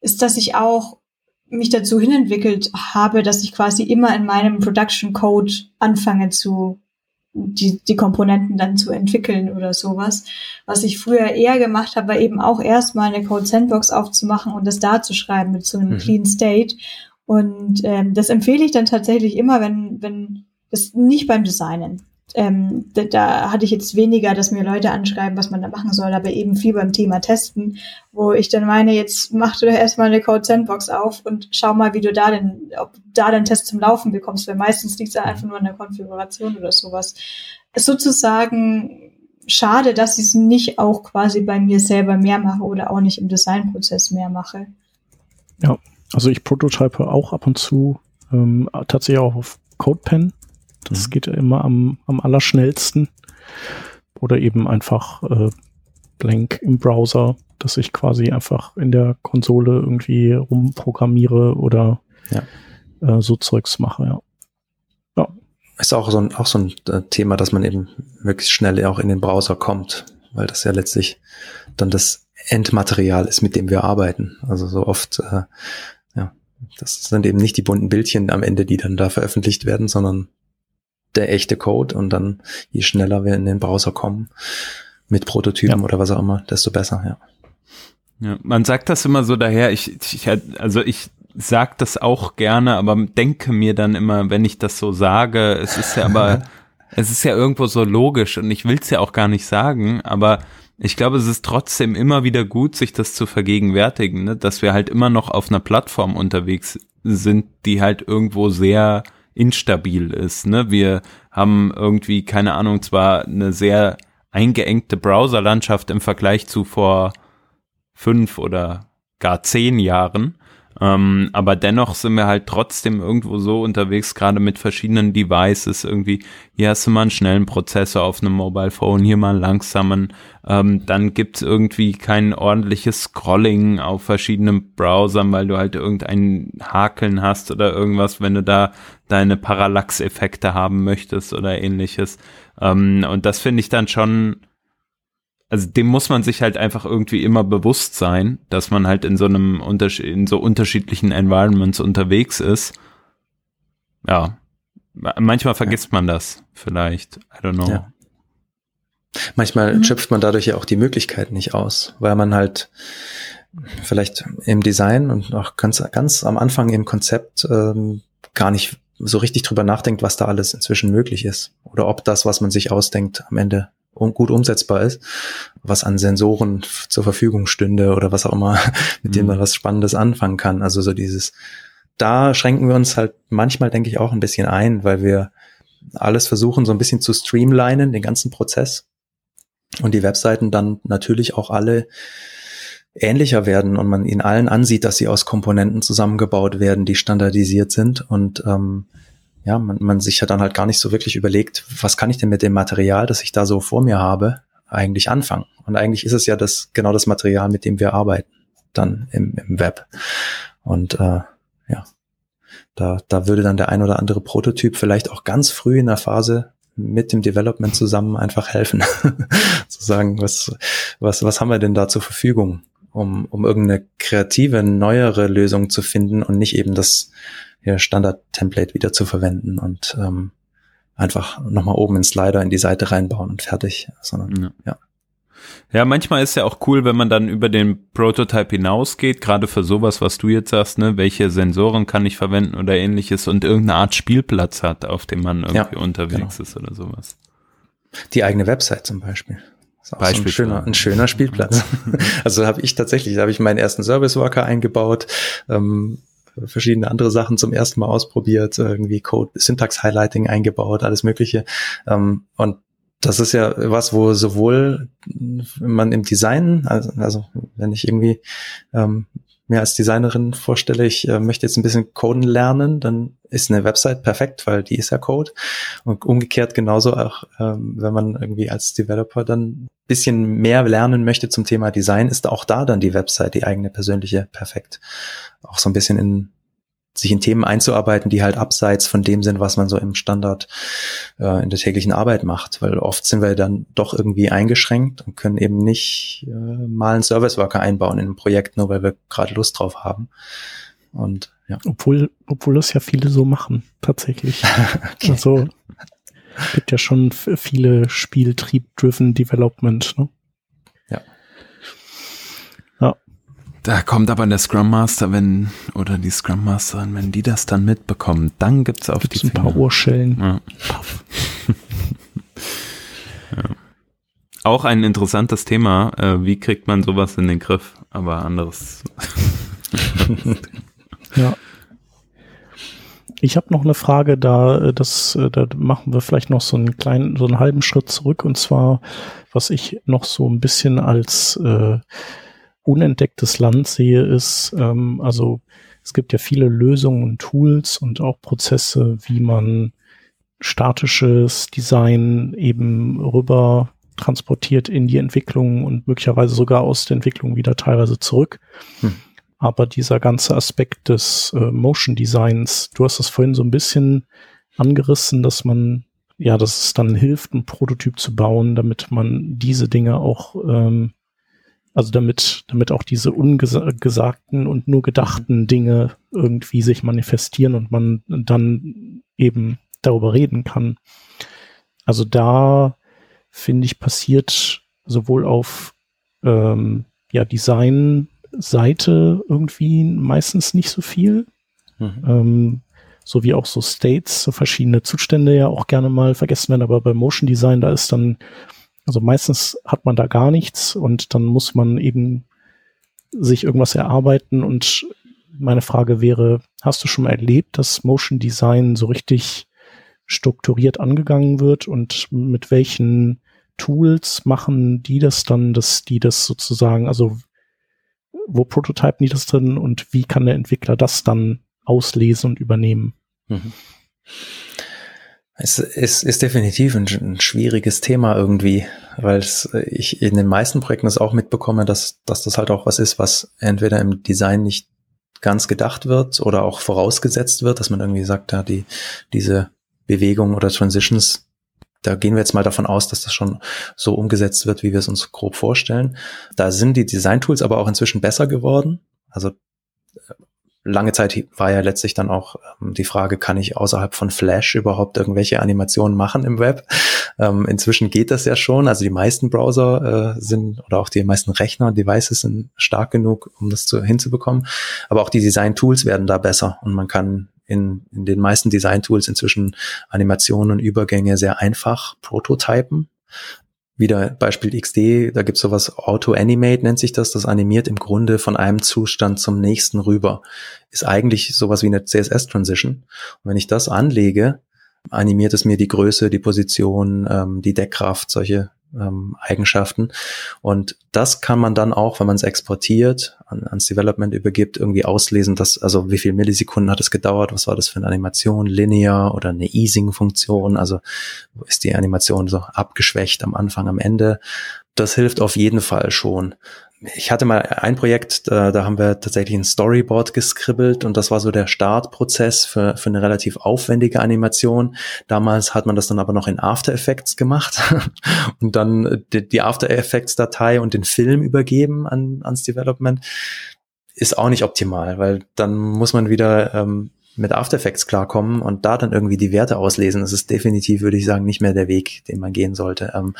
ist, dass ich auch mich dazu hinentwickelt habe, dass ich quasi immer in meinem Production Code anfange zu die, die Komponenten dann zu entwickeln oder sowas. Was ich früher eher gemacht habe, war eben auch erstmal eine Code Sandbox aufzumachen und das da zu schreiben mit so einem mhm. Clean State. Und ähm, das empfehle ich dann tatsächlich immer, wenn, wenn das nicht beim Designen ähm, da, da hatte ich jetzt weniger, dass mir Leute anschreiben, was man da machen soll, aber eben viel beim Thema Testen, wo ich dann meine, jetzt mach du doch erstmal eine Code Sandbox auf und schau mal, wie du da denn, ob da den Test zum Laufen bekommst, weil meistens liegt es einfach nur an der Konfiguration oder sowas. Sozusagen schade, dass ich es nicht auch quasi bei mir selber mehr mache oder auch nicht im Designprozess mehr mache. Ja, also ich prototype auch ab und zu ähm, tatsächlich auch auf CodePen das mhm. geht immer am, am allerschnellsten. Oder eben einfach äh, blank im Browser, dass ich quasi einfach in der Konsole irgendwie rumprogrammiere oder ja. äh, so Zeugs mache, ja. ja. Ist auch so ein, auch so ein äh, Thema, dass man eben möglichst schnell auch in den Browser kommt, weil das ja letztlich dann das Endmaterial ist, mit dem wir arbeiten. Also so oft, äh, ja, das sind eben nicht die bunten Bildchen am Ende, die dann da veröffentlicht werden, sondern der echte Code und dann je schneller wir in den Browser kommen mit Prototypen ja. oder was auch immer, desto besser, ja. Ja, man sagt das immer so daher, ich, ich also ich sag das auch gerne, aber denke mir dann immer, wenn ich das so sage, es ist ja aber, es ist ja irgendwo so logisch und ich will es ja auch gar nicht sagen, aber ich glaube, es ist trotzdem immer wieder gut, sich das zu vergegenwärtigen, ne? dass wir halt immer noch auf einer Plattform unterwegs sind, die halt irgendwo sehr instabil ist. Ne? Wir haben irgendwie, keine Ahnung, zwar eine sehr eingeengte Browserlandschaft im Vergleich zu vor fünf oder gar zehn Jahren, ähm, aber dennoch sind wir halt trotzdem irgendwo so unterwegs, gerade mit verschiedenen Devices. Irgendwie, hier hast du mal einen schnellen Prozessor auf einem Mobile Phone, hier mal einen langsamen. Ähm, dann gibt's irgendwie kein ordentliches Scrolling auf verschiedenen Browsern, weil du halt irgendein Hakeln hast oder irgendwas, wenn du da deine Parallax-Effekte haben möchtest oder ähnliches. Ähm, und das finde ich dann schon also dem muss man sich halt einfach irgendwie immer bewusst sein, dass man halt in so einem Unterschied, in so unterschiedlichen Environments unterwegs ist. Ja. Manchmal vergisst ja. man das vielleicht. I don't know. Ja. Manchmal mhm. schöpft man dadurch ja auch die Möglichkeit nicht aus, weil man halt vielleicht im Design und auch ganz, ganz am Anfang im Konzept ähm, gar nicht so richtig drüber nachdenkt, was da alles inzwischen möglich ist. Oder ob das, was man sich ausdenkt, am Ende gut umsetzbar ist, was an Sensoren zur Verfügung stünde oder was auch immer, mit dem mhm. man was Spannendes anfangen kann. Also so dieses, da schränken wir uns halt manchmal, denke ich, auch ein bisschen ein, weil wir alles versuchen, so ein bisschen zu streamlinen, den ganzen Prozess. Und die Webseiten dann natürlich auch alle ähnlicher werden und man ihnen allen ansieht, dass sie aus Komponenten zusammengebaut werden, die standardisiert sind und ähm, ja, man, man sich ja dann halt gar nicht so wirklich überlegt, was kann ich denn mit dem Material, das ich da so vor mir habe, eigentlich anfangen. Und eigentlich ist es ja das genau das Material, mit dem wir arbeiten, dann im, im Web. Und äh, ja, da, da würde dann der ein oder andere Prototyp vielleicht auch ganz früh in der Phase mit dem Development zusammen einfach helfen. Zu sagen, was, was, was haben wir denn da zur Verfügung, um, um irgendeine kreative, neuere Lösung zu finden und nicht eben das ihr Standard-Template wieder zu verwenden und ähm, einfach nochmal oben ins Slider in die Seite reinbauen und fertig, sondern ja. ja. Ja, manchmal ist ja auch cool, wenn man dann über den Prototype hinausgeht, gerade für sowas, was du jetzt sagst, ne, welche Sensoren kann ich verwenden oder ähnliches und irgendeine Art Spielplatz hat, auf dem man irgendwie ja, unterwegs genau. ist oder sowas. Die eigene Website zum Beispiel. Ist auch Beispiel so ein schöner, ein schöner Spielplatz. also habe ich tatsächlich, da habe ich meinen ersten Service Worker eingebaut, ähm, verschiedene andere Sachen zum ersten Mal ausprobiert, irgendwie Code, Syntax Highlighting eingebaut, alles Mögliche. Ähm, und das ist ja was, wo sowohl man im Design, also, also wenn ich irgendwie ähm, mir als Designerin vorstelle, ich äh, möchte jetzt ein bisschen Coden lernen, dann ist eine Website perfekt, weil die ist ja Code. Und umgekehrt genauso auch, ähm, wenn man irgendwie als Developer dann bisschen mehr lernen möchte zum Thema Design, ist auch da dann die Website, die eigene persönliche, perfekt. Auch so ein bisschen in sich in Themen einzuarbeiten, die halt abseits von dem sind, was man so im Standard äh, in der täglichen Arbeit macht. Weil oft sind wir dann doch irgendwie eingeschränkt und können eben nicht äh, mal einen Service Worker einbauen in ein Projekt, nur weil wir gerade Lust drauf haben. Und ja. Obwohl, obwohl das ja viele so machen, tatsächlich. okay. Also gibt ja schon viele Spieltrieb-driven Development, ne? Da kommt aber der Scrum Master, wenn, oder die Scrum Masterin, wenn die das dann mitbekommen, dann gibt's auf gibt's die ein Finger. paar Ohrschellen. Ja. ja. Auch ein interessantes Thema. Äh, wie kriegt man sowas in den Griff? Aber anderes. ja. Ich habe noch eine Frage, da äh, das, äh, da machen wir vielleicht noch so einen kleinen, so einen halben Schritt zurück und zwar, was ich noch so ein bisschen als äh, unentdecktes Land sehe, ist, ähm, also es gibt ja viele Lösungen und Tools und auch Prozesse, wie man statisches Design eben rüber transportiert in die Entwicklung und möglicherweise sogar aus der Entwicklung wieder teilweise zurück. Hm. Aber dieser ganze Aspekt des äh, Motion Designs, du hast das vorhin so ein bisschen angerissen, dass man, ja, dass es dann hilft, einen Prototyp zu bauen, damit man diese Dinge auch ähm, also damit, damit auch diese ungesagten und nur gedachten Dinge irgendwie sich manifestieren und man dann eben darüber reden kann. Also da finde ich passiert sowohl auf ähm, ja Design-Seite irgendwie meistens nicht so viel. Mhm. Ähm, so wie auch so States, so verschiedene Zustände ja auch gerne mal vergessen werden, aber bei Motion Design, da ist dann also meistens hat man da gar nichts und dann muss man eben sich irgendwas erarbeiten und meine Frage wäre, hast du schon mal erlebt, dass Motion Design so richtig strukturiert angegangen wird und mit welchen Tools machen die das dann, dass die das sozusagen, also wo prototypen die das drin und wie kann der Entwickler das dann auslesen und übernehmen? Mhm. Es ist, ist definitiv ein, ein, schwieriges Thema irgendwie, weil es, ich in den meisten Projekten es auch mitbekomme, dass, dass das halt auch was ist, was entweder im Design nicht ganz gedacht wird oder auch vorausgesetzt wird, dass man irgendwie sagt, ja, die, diese Bewegung oder Transitions, da gehen wir jetzt mal davon aus, dass das schon so umgesetzt wird, wie wir es uns grob vorstellen. Da sind die Design-Tools aber auch inzwischen besser geworden. Also lange Zeit war ja letztlich dann auch ähm, die Frage, kann ich außerhalb von Flash überhaupt irgendwelche Animationen machen im Web? Ähm, inzwischen geht das ja schon. Also die meisten Browser äh, sind oder auch die meisten Rechner, Devices sind stark genug, um das zu, hinzubekommen. Aber auch die Design-Tools werden da besser und man kann in, in den meisten Design-Tools inzwischen Animationen und Übergänge sehr einfach prototypen wieder Beispiel XD, da gibt's sowas Auto-Animate nennt sich das, das animiert im Grunde von einem Zustand zum nächsten rüber. Ist eigentlich sowas wie eine CSS-Transition. Und wenn ich das anlege, animiert es mir die Größe, die Position, ähm, die Deckkraft, solche ähm, Eigenschaften. Und das kann man dann auch, wenn man es exportiert, an, ans Development übergibt, irgendwie auslesen, dass, also wie viel Millisekunden hat es gedauert, was war das für eine Animation, linear oder eine Easing-Funktion, also ist die Animation so abgeschwächt am Anfang, am Ende. Das hilft auf jeden Fall schon ich hatte mal ein Projekt, da, da haben wir tatsächlich ein Storyboard geskribbelt und das war so der Startprozess für, für eine relativ aufwendige Animation. Damals hat man das dann aber noch in After Effects gemacht und dann die, die After Effects Datei und den Film übergeben an, ans Development. Ist auch nicht optimal, weil dann muss man wieder ähm, mit After Effects klarkommen und da dann irgendwie die Werte auslesen. Das ist definitiv, würde ich sagen, nicht mehr der Weg, den man gehen sollte. Ähm,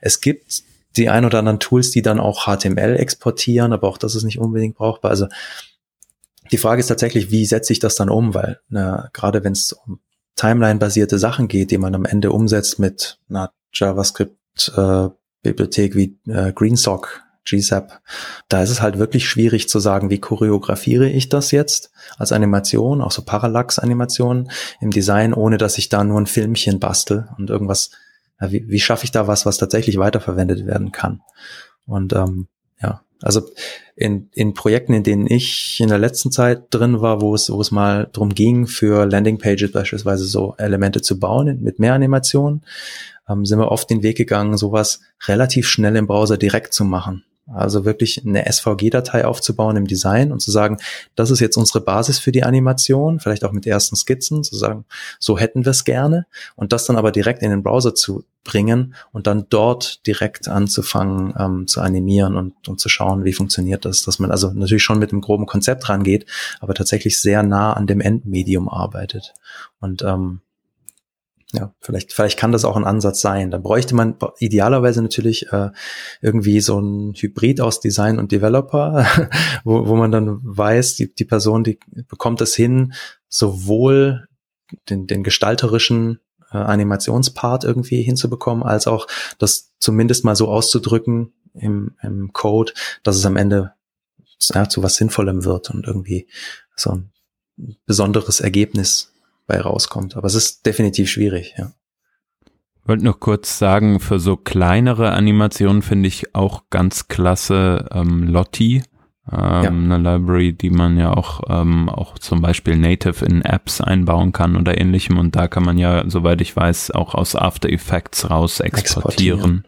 es gibt die ein oder anderen Tools, die dann auch HTML exportieren, aber auch das ist nicht unbedingt brauchbar. Also die Frage ist tatsächlich, wie setze ich das dann um? Weil na, gerade wenn es um Timeline-basierte Sachen geht, die man am Ende umsetzt mit einer JavaScript-Bibliothek äh, wie äh, GreenSock, GSAP, da ist es halt wirklich schwierig zu sagen, wie choreografiere ich das jetzt als Animation, auch so Parallax-Animationen im Design, ohne dass ich da nur ein Filmchen bastel und irgendwas wie, wie schaffe ich da was, was tatsächlich weiterverwendet werden kann? Und ähm, ja, also in, in Projekten, in denen ich in der letzten Zeit drin war, wo es, wo es mal drum ging, für Landingpages beispielsweise so Elemente zu bauen mit mehr Animationen, ähm, sind wir oft den Weg gegangen, sowas relativ schnell im Browser direkt zu machen. Also wirklich eine SVG-Datei aufzubauen im Design und zu sagen, das ist jetzt unsere Basis für die Animation, vielleicht auch mit ersten Skizzen, zu sagen, so hätten wir es gerne und das dann aber direkt in den Browser zu bringen und dann dort direkt anzufangen ähm, zu animieren und, und zu schauen, wie funktioniert das, dass man also natürlich schon mit einem groben Konzept rangeht, aber tatsächlich sehr nah an dem Endmedium arbeitet. Und ähm, ja, vielleicht, vielleicht kann das auch ein Ansatz sein. Dann bräuchte man idealerweise natürlich äh, irgendwie so ein Hybrid aus Design und Developer, wo, wo man dann weiß, die, die Person, die bekommt es hin, sowohl den, den gestalterischen äh, Animationspart irgendwie hinzubekommen, als auch das zumindest mal so auszudrücken im, im Code, dass es am Ende ja, zu was Sinnvollem wird und irgendwie so ein besonderes Ergebnis bei rauskommt. Aber es ist definitiv schwierig, ja. Ich wollte noch kurz sagen, für so kleinere Animationen finde ich auch ganz klasse ähm, Lottie, ähm, ja. eine Library, die man ja auch, ähm, auch zum Beispiel native in Apps einbauen kann oder ähnlichem. Und da kann man ja, soweit ich weiß, auch aus After Effects raus exportieren. exportieren.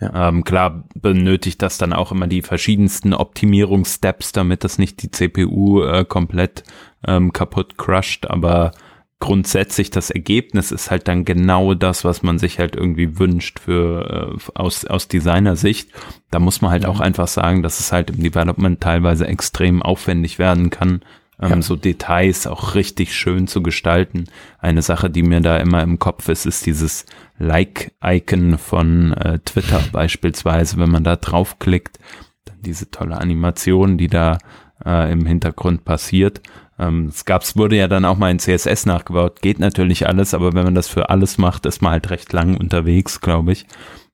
Ja. Ähm, klar benötigt das dann auch immer die verschiedensten Optimierungssteps, damit das nicht die CPU äh, komplett ähm, kaputt crusht, aber grundsätzlich das Ergebnis ist halt dann genau das, was man sich halt irgendwie wünscht für äh, aus aus Designer-Sicht. Da muss man halt auch einfach sagen, dass es halt im Development teilweise extrem aufwendig werden kann, ähm, ja. so Details auch richtig schön zu gestalten. Eine Sache, die mir da immer im Kopf ist, ist dieses Like-Icon von äh, Twitter beispielsweise, wenn man da draufklickt, dann diese tolle Animation, die da äh, im Hintergrund passiert. Ähm, es gab's, wurde ja dann auch mal in CSS nachgebaut. Geht natürlich alles, aber wenn man das für alles macht, ist man halt recht lang unterwegs, glaube ich.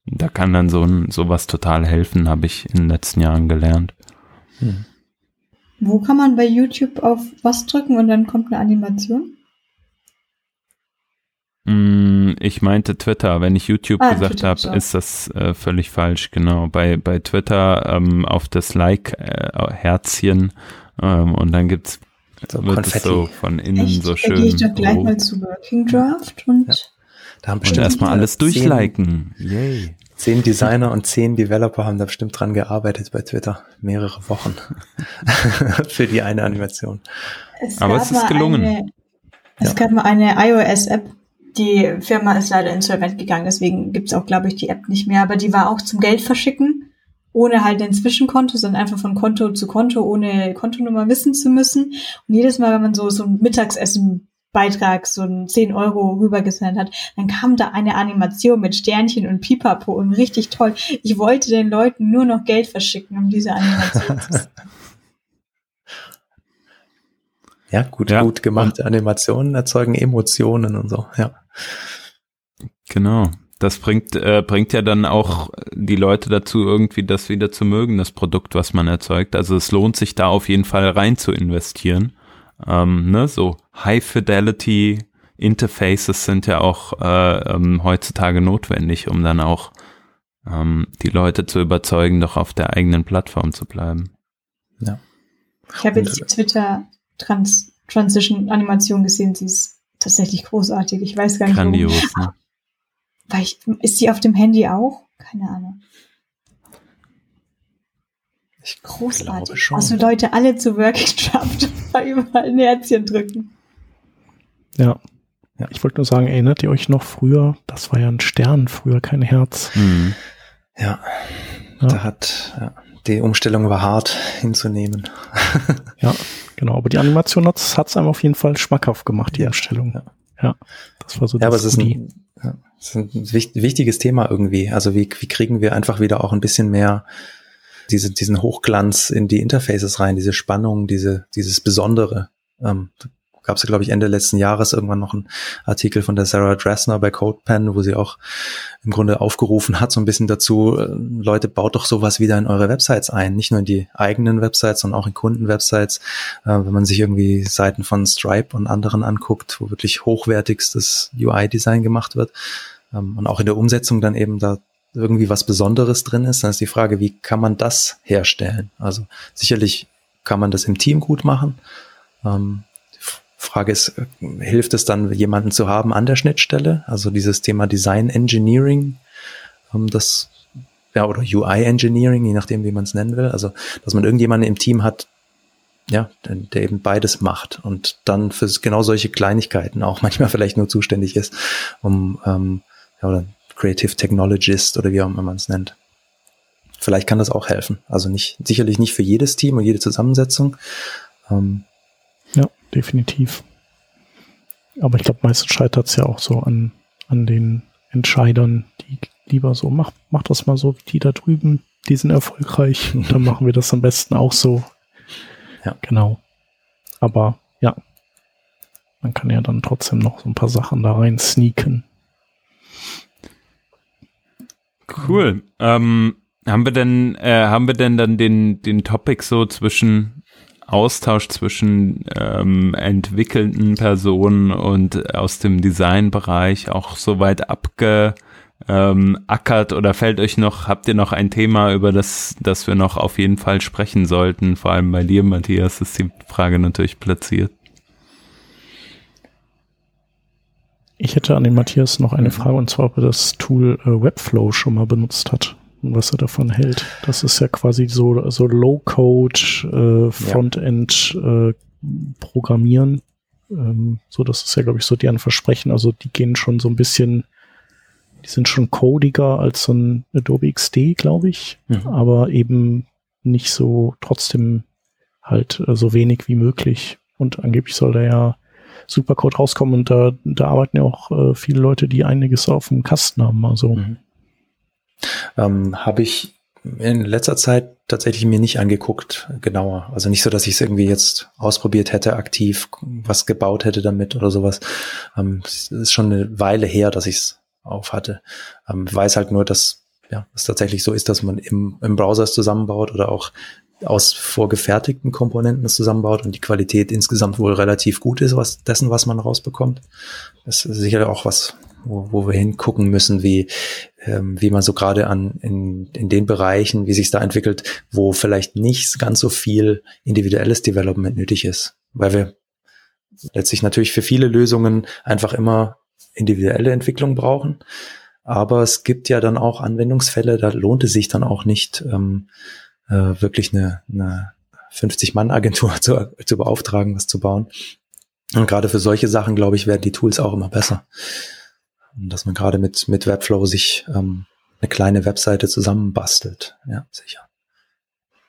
Da kann dann so ein, sowas total helfen, habe ich in den letzten Jahren gelernt. Hm. Wo kann man bei YouTube auf was drücken und dann kommt eine Animation? Mm, ich meinte Twitter. Wenn ich YouTube ah, gesagt habe, ist das äh, völlig falsch. Genau. Bei, bei Twitter ähm, auf das Like-Herzchen äh, ähm, und dann gibt's so wird Konfetti. es so von innen Echt? so schön. Dann gehe ich doch gleich mal zu Working Draft und, ja. da haben bestimmt erstmal alles durchliken. Yay. Zehn Designer und zehn Developer haben da bestimmt dran gearbeitet bei Twitter. Mehrere Wochen. Für die eine Animation. Es Aber es ist gelungen. Eine, es ja. gab mal eine iOS-App. Die Firma ist leider insolvent gegangen, deswegen gibt's auch, glaube ich, die App nicht mehr. Aber die war auch zum Geld verschicken ohne halt ein Zwischenkonto, sondern einfach von Konto zu Konto, ohne Kontonummer wissen zu müssen. Und jedes Mal, wenn man so, so ein Mittagsessen Beitrag, so ein 10 Euro rübergesendet hat, dann kam da eine Animation mit Sternchen und Pipapo und richtig toll. Ich wollte den Leuten nur noch Geld verschicken, um diese Animation zu sehen. Ja, gut, ja. gut gemachte Animationen erzeugen Emotionen und so, ja. Genau das bringt, äh, bringt ja dann auch die Leute dazu, irgendwie das wieder zu mögen, das Produkt, was man erzeugt. Also es lohnt sich da auf jeden Fall rein zu investieren. Ähm, ne, so High Fidelity Interfaces sind ja auch äh, ähm, heutzutage notwendig, um dann auch ähm, die Leute zu überzeugen, doch auf der eigenen Plattform zu bleiben. Ja. Ich habe jetzt die Twitter Trans Transition Animation gesehen, sie ist tatsächlich großartig. Ich weiß gar nicht, Grandios, warum. Ne? Weil ich, ist die auf dem Handy auch? Keine Ahnung. Ich Großartig. Also Leute alle zu Working Draft überall ein Herzchen drücken. Ja. ja. Ich wollte nur sagen, erinnert ihr euch noch früher? Das war ja ein Stern, früher kein Herz. Mhm. Ja. ja. Da hat ja, die Umstellung war hart hinzunehmen. ja, genau. Aber die Animation hat es einem auf jeden Fall schmackhaft gemacht, die ja. Umstellung. Ja. ja. Das war so ja, aber es ist ein, das ist ein wichtiges Thema irgendwie. Also wie, wie kriegen wir einfach wieder auch ein bisschen mehr diese, diesen Hochglanz in die Interfaces rein, diese Spannung, diese, dieses Besondere. Ähm, gab es glaube ich, Ende letzten Jahres irgendwann noch einen Artikel von der Sarah Dressner bei CodePen, wo sie auch im Grunde aufgerufen hat, so ein bisschen dazu, äh, Leute, baut doch sowas wieder in eure Websites ein. Nicht nur in die eigenen Websites, sondern auch in Kundenwebsites. Äh, wenn man sich irgendwie Seiten von Stripe und anderen anguckt, wo wirklich hochwertigstes UI-Design gemacht wird ähm, und auch in der Umsetzung dann eben da irgendwie was Besonderes drin ist, dann ist die Frage, wie kann man das herstellen? Also sicherlich kann man das im Team gut machen. Ähm, Frage ist, hilft es dann, jemanden zu haben an der Schnittstelle? Also dieses Thema Design Engineering, ähm, das ja, oder UI Engineering, je nachdem, wie man es nennen will. Also, dass man irgendjemanden im Team hat, ja, der eben beides macht und dann für genau solche Kleinigkeiten auch manchmal vielleicht nur zuständig ist, um ähm, ja, oder Creative Technologist oder wie auch immer man es nennt. Vielleicht kann das auch helfen. Also nicht sicherlich nicht für jedes Team und jede Zusammensetzung. Ähm, ja, definitiv. Aber ich glaube, meistens scheitert es ja auch so an, an den Entscheidern, die lieber so, mach, mach das mal so wie die da drüben, die sind erfolgreich, dann machen wir das am besten auch so. Ja. Genau. Aber ja, man kann ja dann trotzdem noch so ein paar Sachen da rein sneaken. Cool. Ähm, haben wir denn, äh, haben wir denn dann den, den Topic so zwischen Austausch zwischen ähm, entwickelnden Personen und aus dem Designbereich auch so weit abge ähm, ackert oder fällt euch noch, habt ihr noch ein Thema, über das, das wir noch auf jeden Fall sprechen sollten? Vor allem bei dir, Matthias, ist die Frage natürlich platziert. Ich hätte an den Matthias noch eine Frage und zwar, ob er das Tool äh, Webflow schon mal benutzt hat was er davon hält. Das ist ja quasi so, so Low-Code, äh, Frontend äh, Programmieren. Ähm, so, das ist ja, glaube ich, so deren Versprechen. Also die gehen schon so ein bisschen die sind schon codiger als so ein Adobe XD, glaube ich, mhm. aber eben nicht so trotzdem halt äh, so wenig wie möglich. Und angeblich soll da ja Supercode rauskommen und da, da arbeiten ja auch äh, viele Leute, die einiges auf dem Kasten haben. Also mhm. Ähm, habe ich in letzter Zeit tatsächlich mir nicht angeguckt, genauer. Also nicht so, dass ich es irgendwie jetzt ausprobiert hätte, aktiv was gebaut hätte damit oder sowas. Ähm, es ist schon eine Weile her, dass ich es auf hatte. Ähm, weiß halt nur, dass ja, es tatsächlich so ist, dass man im, im Browser es zusammenbaut oder auch aus vorgefertigten Komponenten es zusammenbaut und die Qualität insgesamt wohl relativ gut ist, was dessen, was man rausbekommt. Das ist sicher auch was, wo, wo wir hingucken müssen, wie, ähm, wie man so gerade an in, in den Bereichen, wie sich da entwickelt, wo vielleicht nicht ganz so viel individuelles Development nötig ist. Weil wir letztlich natürlich für viele Lösungen einfach immer individuelle Entwicklung brauchen. Aber es gibt ja dann auch Anwendungsfälle, da lohnt es sich dann auch nicht, ähm, äh, wirklich eine, eine 50-Mann-Agentur zu, zu beauftragen, was zu bauen. Und gerade für solche Sachen, glaube ich, werden die Tools auch immer besser. Dass man gerade mit, mit Webflow sich ähm, eine kleine Webseite zusammenbastelt. Ja, sicher.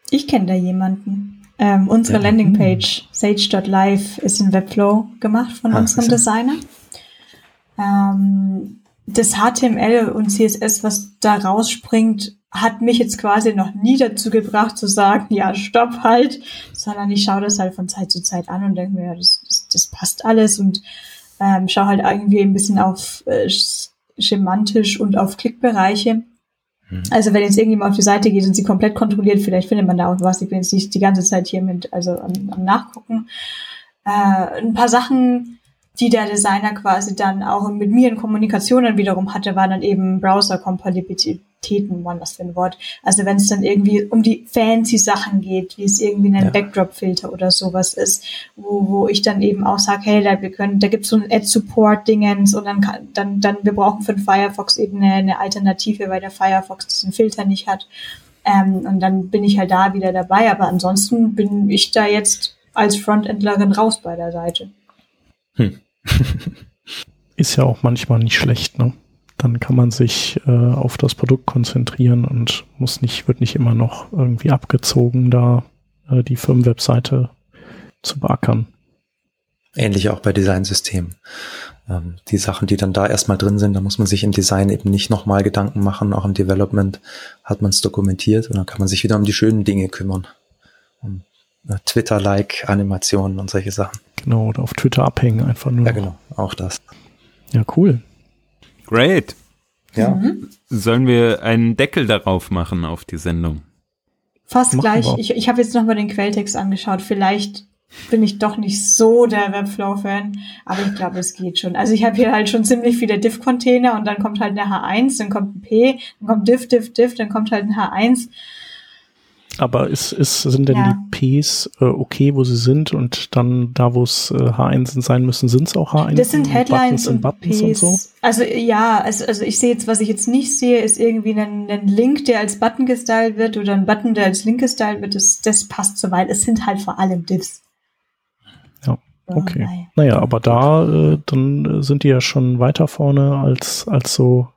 Ich kenne da jemanden. Ähm, unsere ja. Landingpage sage.live ist in Webflow gemacht von ah, unserem Designer ähm, das HTML und CSS, was da rausspringt, hat mich jetzt quasi noch nie dazu gebracht zu sagen, ja, stopp halt, sondern ich schaue das halt von Zeit zu Zeit an und denke mir, ja, das, das, das passt alles und ähm, schaue halt irgendwie ein bisschen auf äh, schemantisch und auf Klickbereiche. Mhm. Also wenn jetzt irgendjemand auf die Seite geht und sie komplett kontrolliert, vielleicht findet man da auch was. Ich bin jetzt nicht die ganze Zeit hier mit, also am, am Nachgucken. Äh, ein paar Sachen, die der Designer quasi dann auch mit mir in Kommunikation dann wiederum hatte, waren dann eben Browser-Kompatibilitäten, waren das für ein Wort. Also wenn es dann irgendwie um die fancy Sachen geht, wie es irgendwie ein ja. Backdrop-Filter oder sowas ist, wo, wo ich dann eben auch sage, hey, da, wir können, da gibt's so ein Ad-Support-Dingens und dann kann, dann, dann, wir brauchen für den Firefox eben eine, eine Alternative, weil der Firefox diesen Filter nicht hat. Ähm, und dann bin ich halt da wieder dabei. Aber ansonsten bin ich da jetzt als Frontendlerin raus bei der Seite. Hm. Ist ja auch manchmal nicht schlecht, ne? Dann kann man sich äh, auf das Produkt konzentrieren und muss nicht, wird nicht immer noch irgendwie abgezogen, da äh, die Firmenwebseite zu beackern. Ähnlich auch bei Designsystemen. Ähm, die Sachen, die dann da erstmal drin sind, da muss man sich im Design eben nicht nochmal Gedanken machen. Auch im Development hat man es dokumentiert und dann kann man sich wieder um die schönen Dinge kümmern. Um Twitter-like-Animationen und solche Sachen. Genau, oder auf Twitter abhängen einfach nur. Ja, genau, auch das. Ja, cool. Great. Ja. Mhm. Sollen wir einen Deckel darauf machen auf die Sendung? Fast machen gleich. Ich, ich habe jetzt nochmal den Quelltext angeschaut. Vielleicht bin ich doch nicht so der Webflow-Fan, aber ich glaube, es geht schon. Also ich habe hier halt schon ziemlich viele Div-Container und dann kommt halt eine H1, dann kommt ein P, dann kommt Div, Div, Div, dann kommt halt ein H1 Aber ist, ist, sind denn Ja. die Ps äh, okay, wo sie sind und dann da, wo es äh, H1 sein müssen, sind es auch H1? Das sind Headlines Buttons und, Buttons Ps. und so? Also ja, also, also ich sehe jetzt, was ich jetzt nicht sehe, ist irgendwie ein, ein Link, der als Button gestylt wird oder ein Button, der als Link gestylt wird. Das, das passt soweit. Es sind halt vor allem Divs. Ja, Okay. naja. Naja, aber da, äh, dann äh, sind die ja schon weiter vorne als, als so,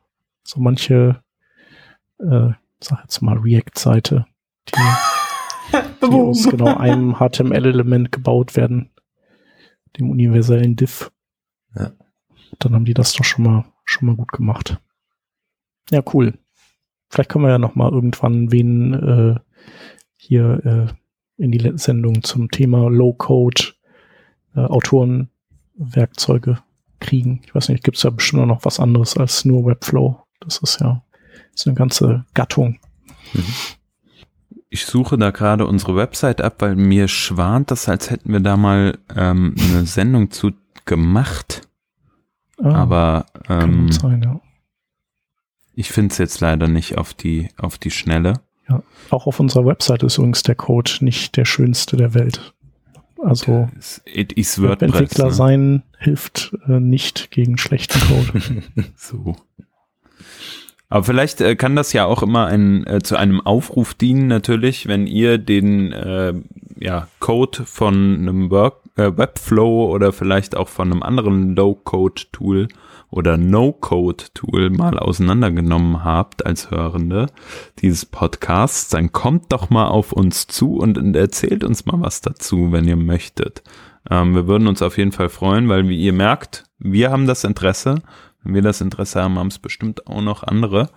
so manche, äh, sag jetzt mal React-Seite, die, die aus genau einem HTML-Element gebaut werden, dem universellen Div. Ja. Dann haben die das doch schon mal, schon mal gut gemacht. Ja, cool. Vielleicht können wir ja noch mal irgendwann wen äh, hier äh, in die Sendung zum Thema Low-Code äh, Autorenwerkzeuge kriegen. Ich weiß nicht, gibt es ja bestimmt noch was anderes als nur Webflow. Das ist ja ist eine ganze Gattung. Ich suche da gerade unsere Website ab, weil mir schwant das, als hätten wir da mal ähm, eine Sendung zu gemacht. Ah, Aber ähm, sein, ja. ich finde es jetzt leider nicht auf die, auf die Schnelle. Auch auf unserer Website ist übrigens der Code nicht der schönste der Welt. Also It is WordPress. Webentwickler Ne? sein hilft äh, nicht gegen schlechten Code. So. Aber vielleicht äh, kann das ja auch immer ein, äh, zu einem Aufruf dienen, natürlich, wenn ihr den äh, ja, Code von einem Work, äh, Webflow oder vielleicht auch von einem anderen Low-Code-Tool oder No-Code-Tool mal auseinandergenommen habt als Hörende dieses Podcasts, dann kommt doch mal auf uns zu und, erzählt uns mal was dazu, wenn ihr möchtet. Ähm, wir würden uns auf jeden Fall freuen, weil wie ihr merkt, wir haben das Interesse. Wenn wir das Interesse haben, haben es bestimmt auch noch andere.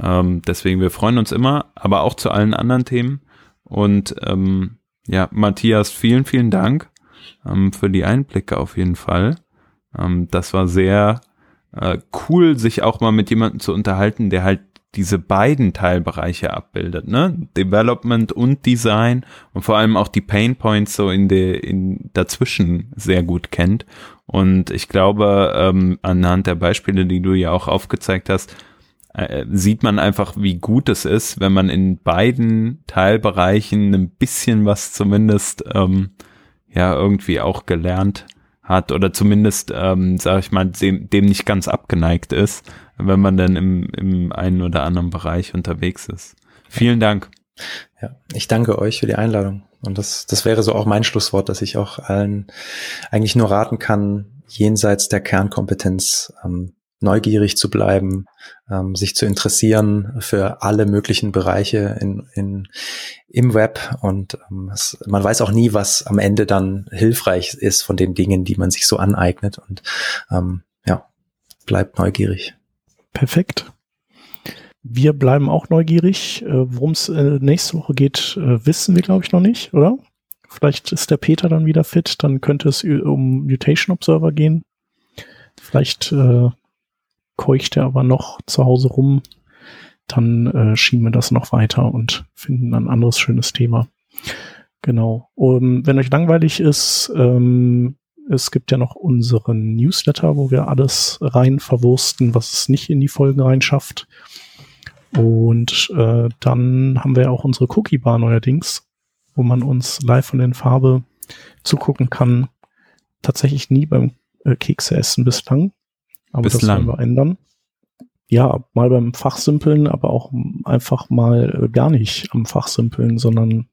Ähm, deswegen, wir freuen uns immer, aber auch zu allen anderen Themen. Und ähm, ja, Matthias, vielen, vielen Dank ähm, für die Einblicke auf jeden Fall. Ähm, das war sehr äh, cool, sich auch mal mit jemandem zu unterhalten, der halt diese beiden Teilbereiche abbildet, ne? Development und Design und vor allem auch die Pain Points so in der in dazwischen sehr gut kennt. Und ich glaube, ähm, anhand der Beispiele, die du ja auch aufgezeigt hast, äh, sieht man einfach, wie gut es ist, wenn man in beiden Teilbereichen ein bisschen was zumindest ähm, ja irgendwie auch gelernt hat oder zumindest, ähm, sage ich mal, dem, dem nicht ganz abgeneigt ist, wenn man dann im, im einen oder anderen Bereich unterwegs ist. Vielen Dank. Ja, ich danke euch für die Einladung. Und das, das wäre so auch mein Schlusswort, dass ich auch allen eigentlich nur raten kann, jenseits der Kernkompetenz ähm, neugierig zu bleiben, ähm, sich zu interessieren für alle möglichen Bereiche in, in, im Web. Und ähm, es, man weiß auch nie, was am Ende dann hilfreich ist von den Dingen, die man sich so aneignet. Und ähm, ja, bleibt neugierig. Perfekt. Wir bleiben auch neugierig. Äh, Worum es äh, nächste Woche geht, äh, wissen wir, glaube ich, noch nicht, oder? Vielleicht ist der Peter dann wieder fit, dann könnte es um Mutation Observer gehen. Vielleicht äh, keucht er aber noch zu Hause rum. Dann äh, schieben wir das noch weiter und finden ein anderes schönes Thema. Genau. Um, wenn euch langweilig ist, ähm, es gibt ja noch unseren Newsletter, wo wir alles rein verwursten, was es nicht in die Folgen reinschafft. Und äh, dann haben wir auch unsere Cookie Bar neuerdings, wo man uns live von den Farbe zugucken kann. Tatsächlich nie beim äh, Kekse essen bislang. Aber Bislang. das wollen wir ändern. Ja, mal beim Fachsimpeln, aber auch einfach mal äh, gar nicht am Fachsimpeln, sondern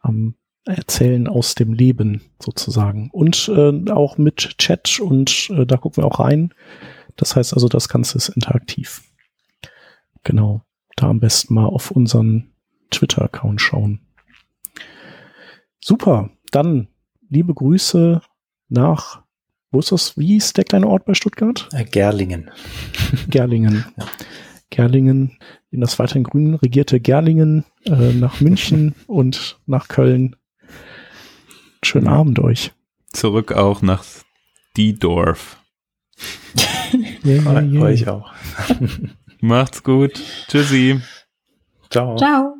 am Erzählen aus dem Leben sozusagen. Und äh, auch mit Chat und äh, da gucken wir auch rein. Das heißt also, das Ganze ist interaktiv. Genau. Da am besten mal auf unseren Twitter-Account schauen. Super. Dann liebe Grüße nach, wo ist das? Wie ist der kleine Ort bei Stuttgart? Äh, Gerlingen. Gerlingen. Ja. Gerlingen, in das weiterhin grün regierte Gerlingen, äh, nach München und nach Köln. Schönen Abend euch. Zurück auch nach Diedorf. Yeah, yeah, yeah. Euch auch. Macht's gut. Tschüssi. Ciao. Ciao.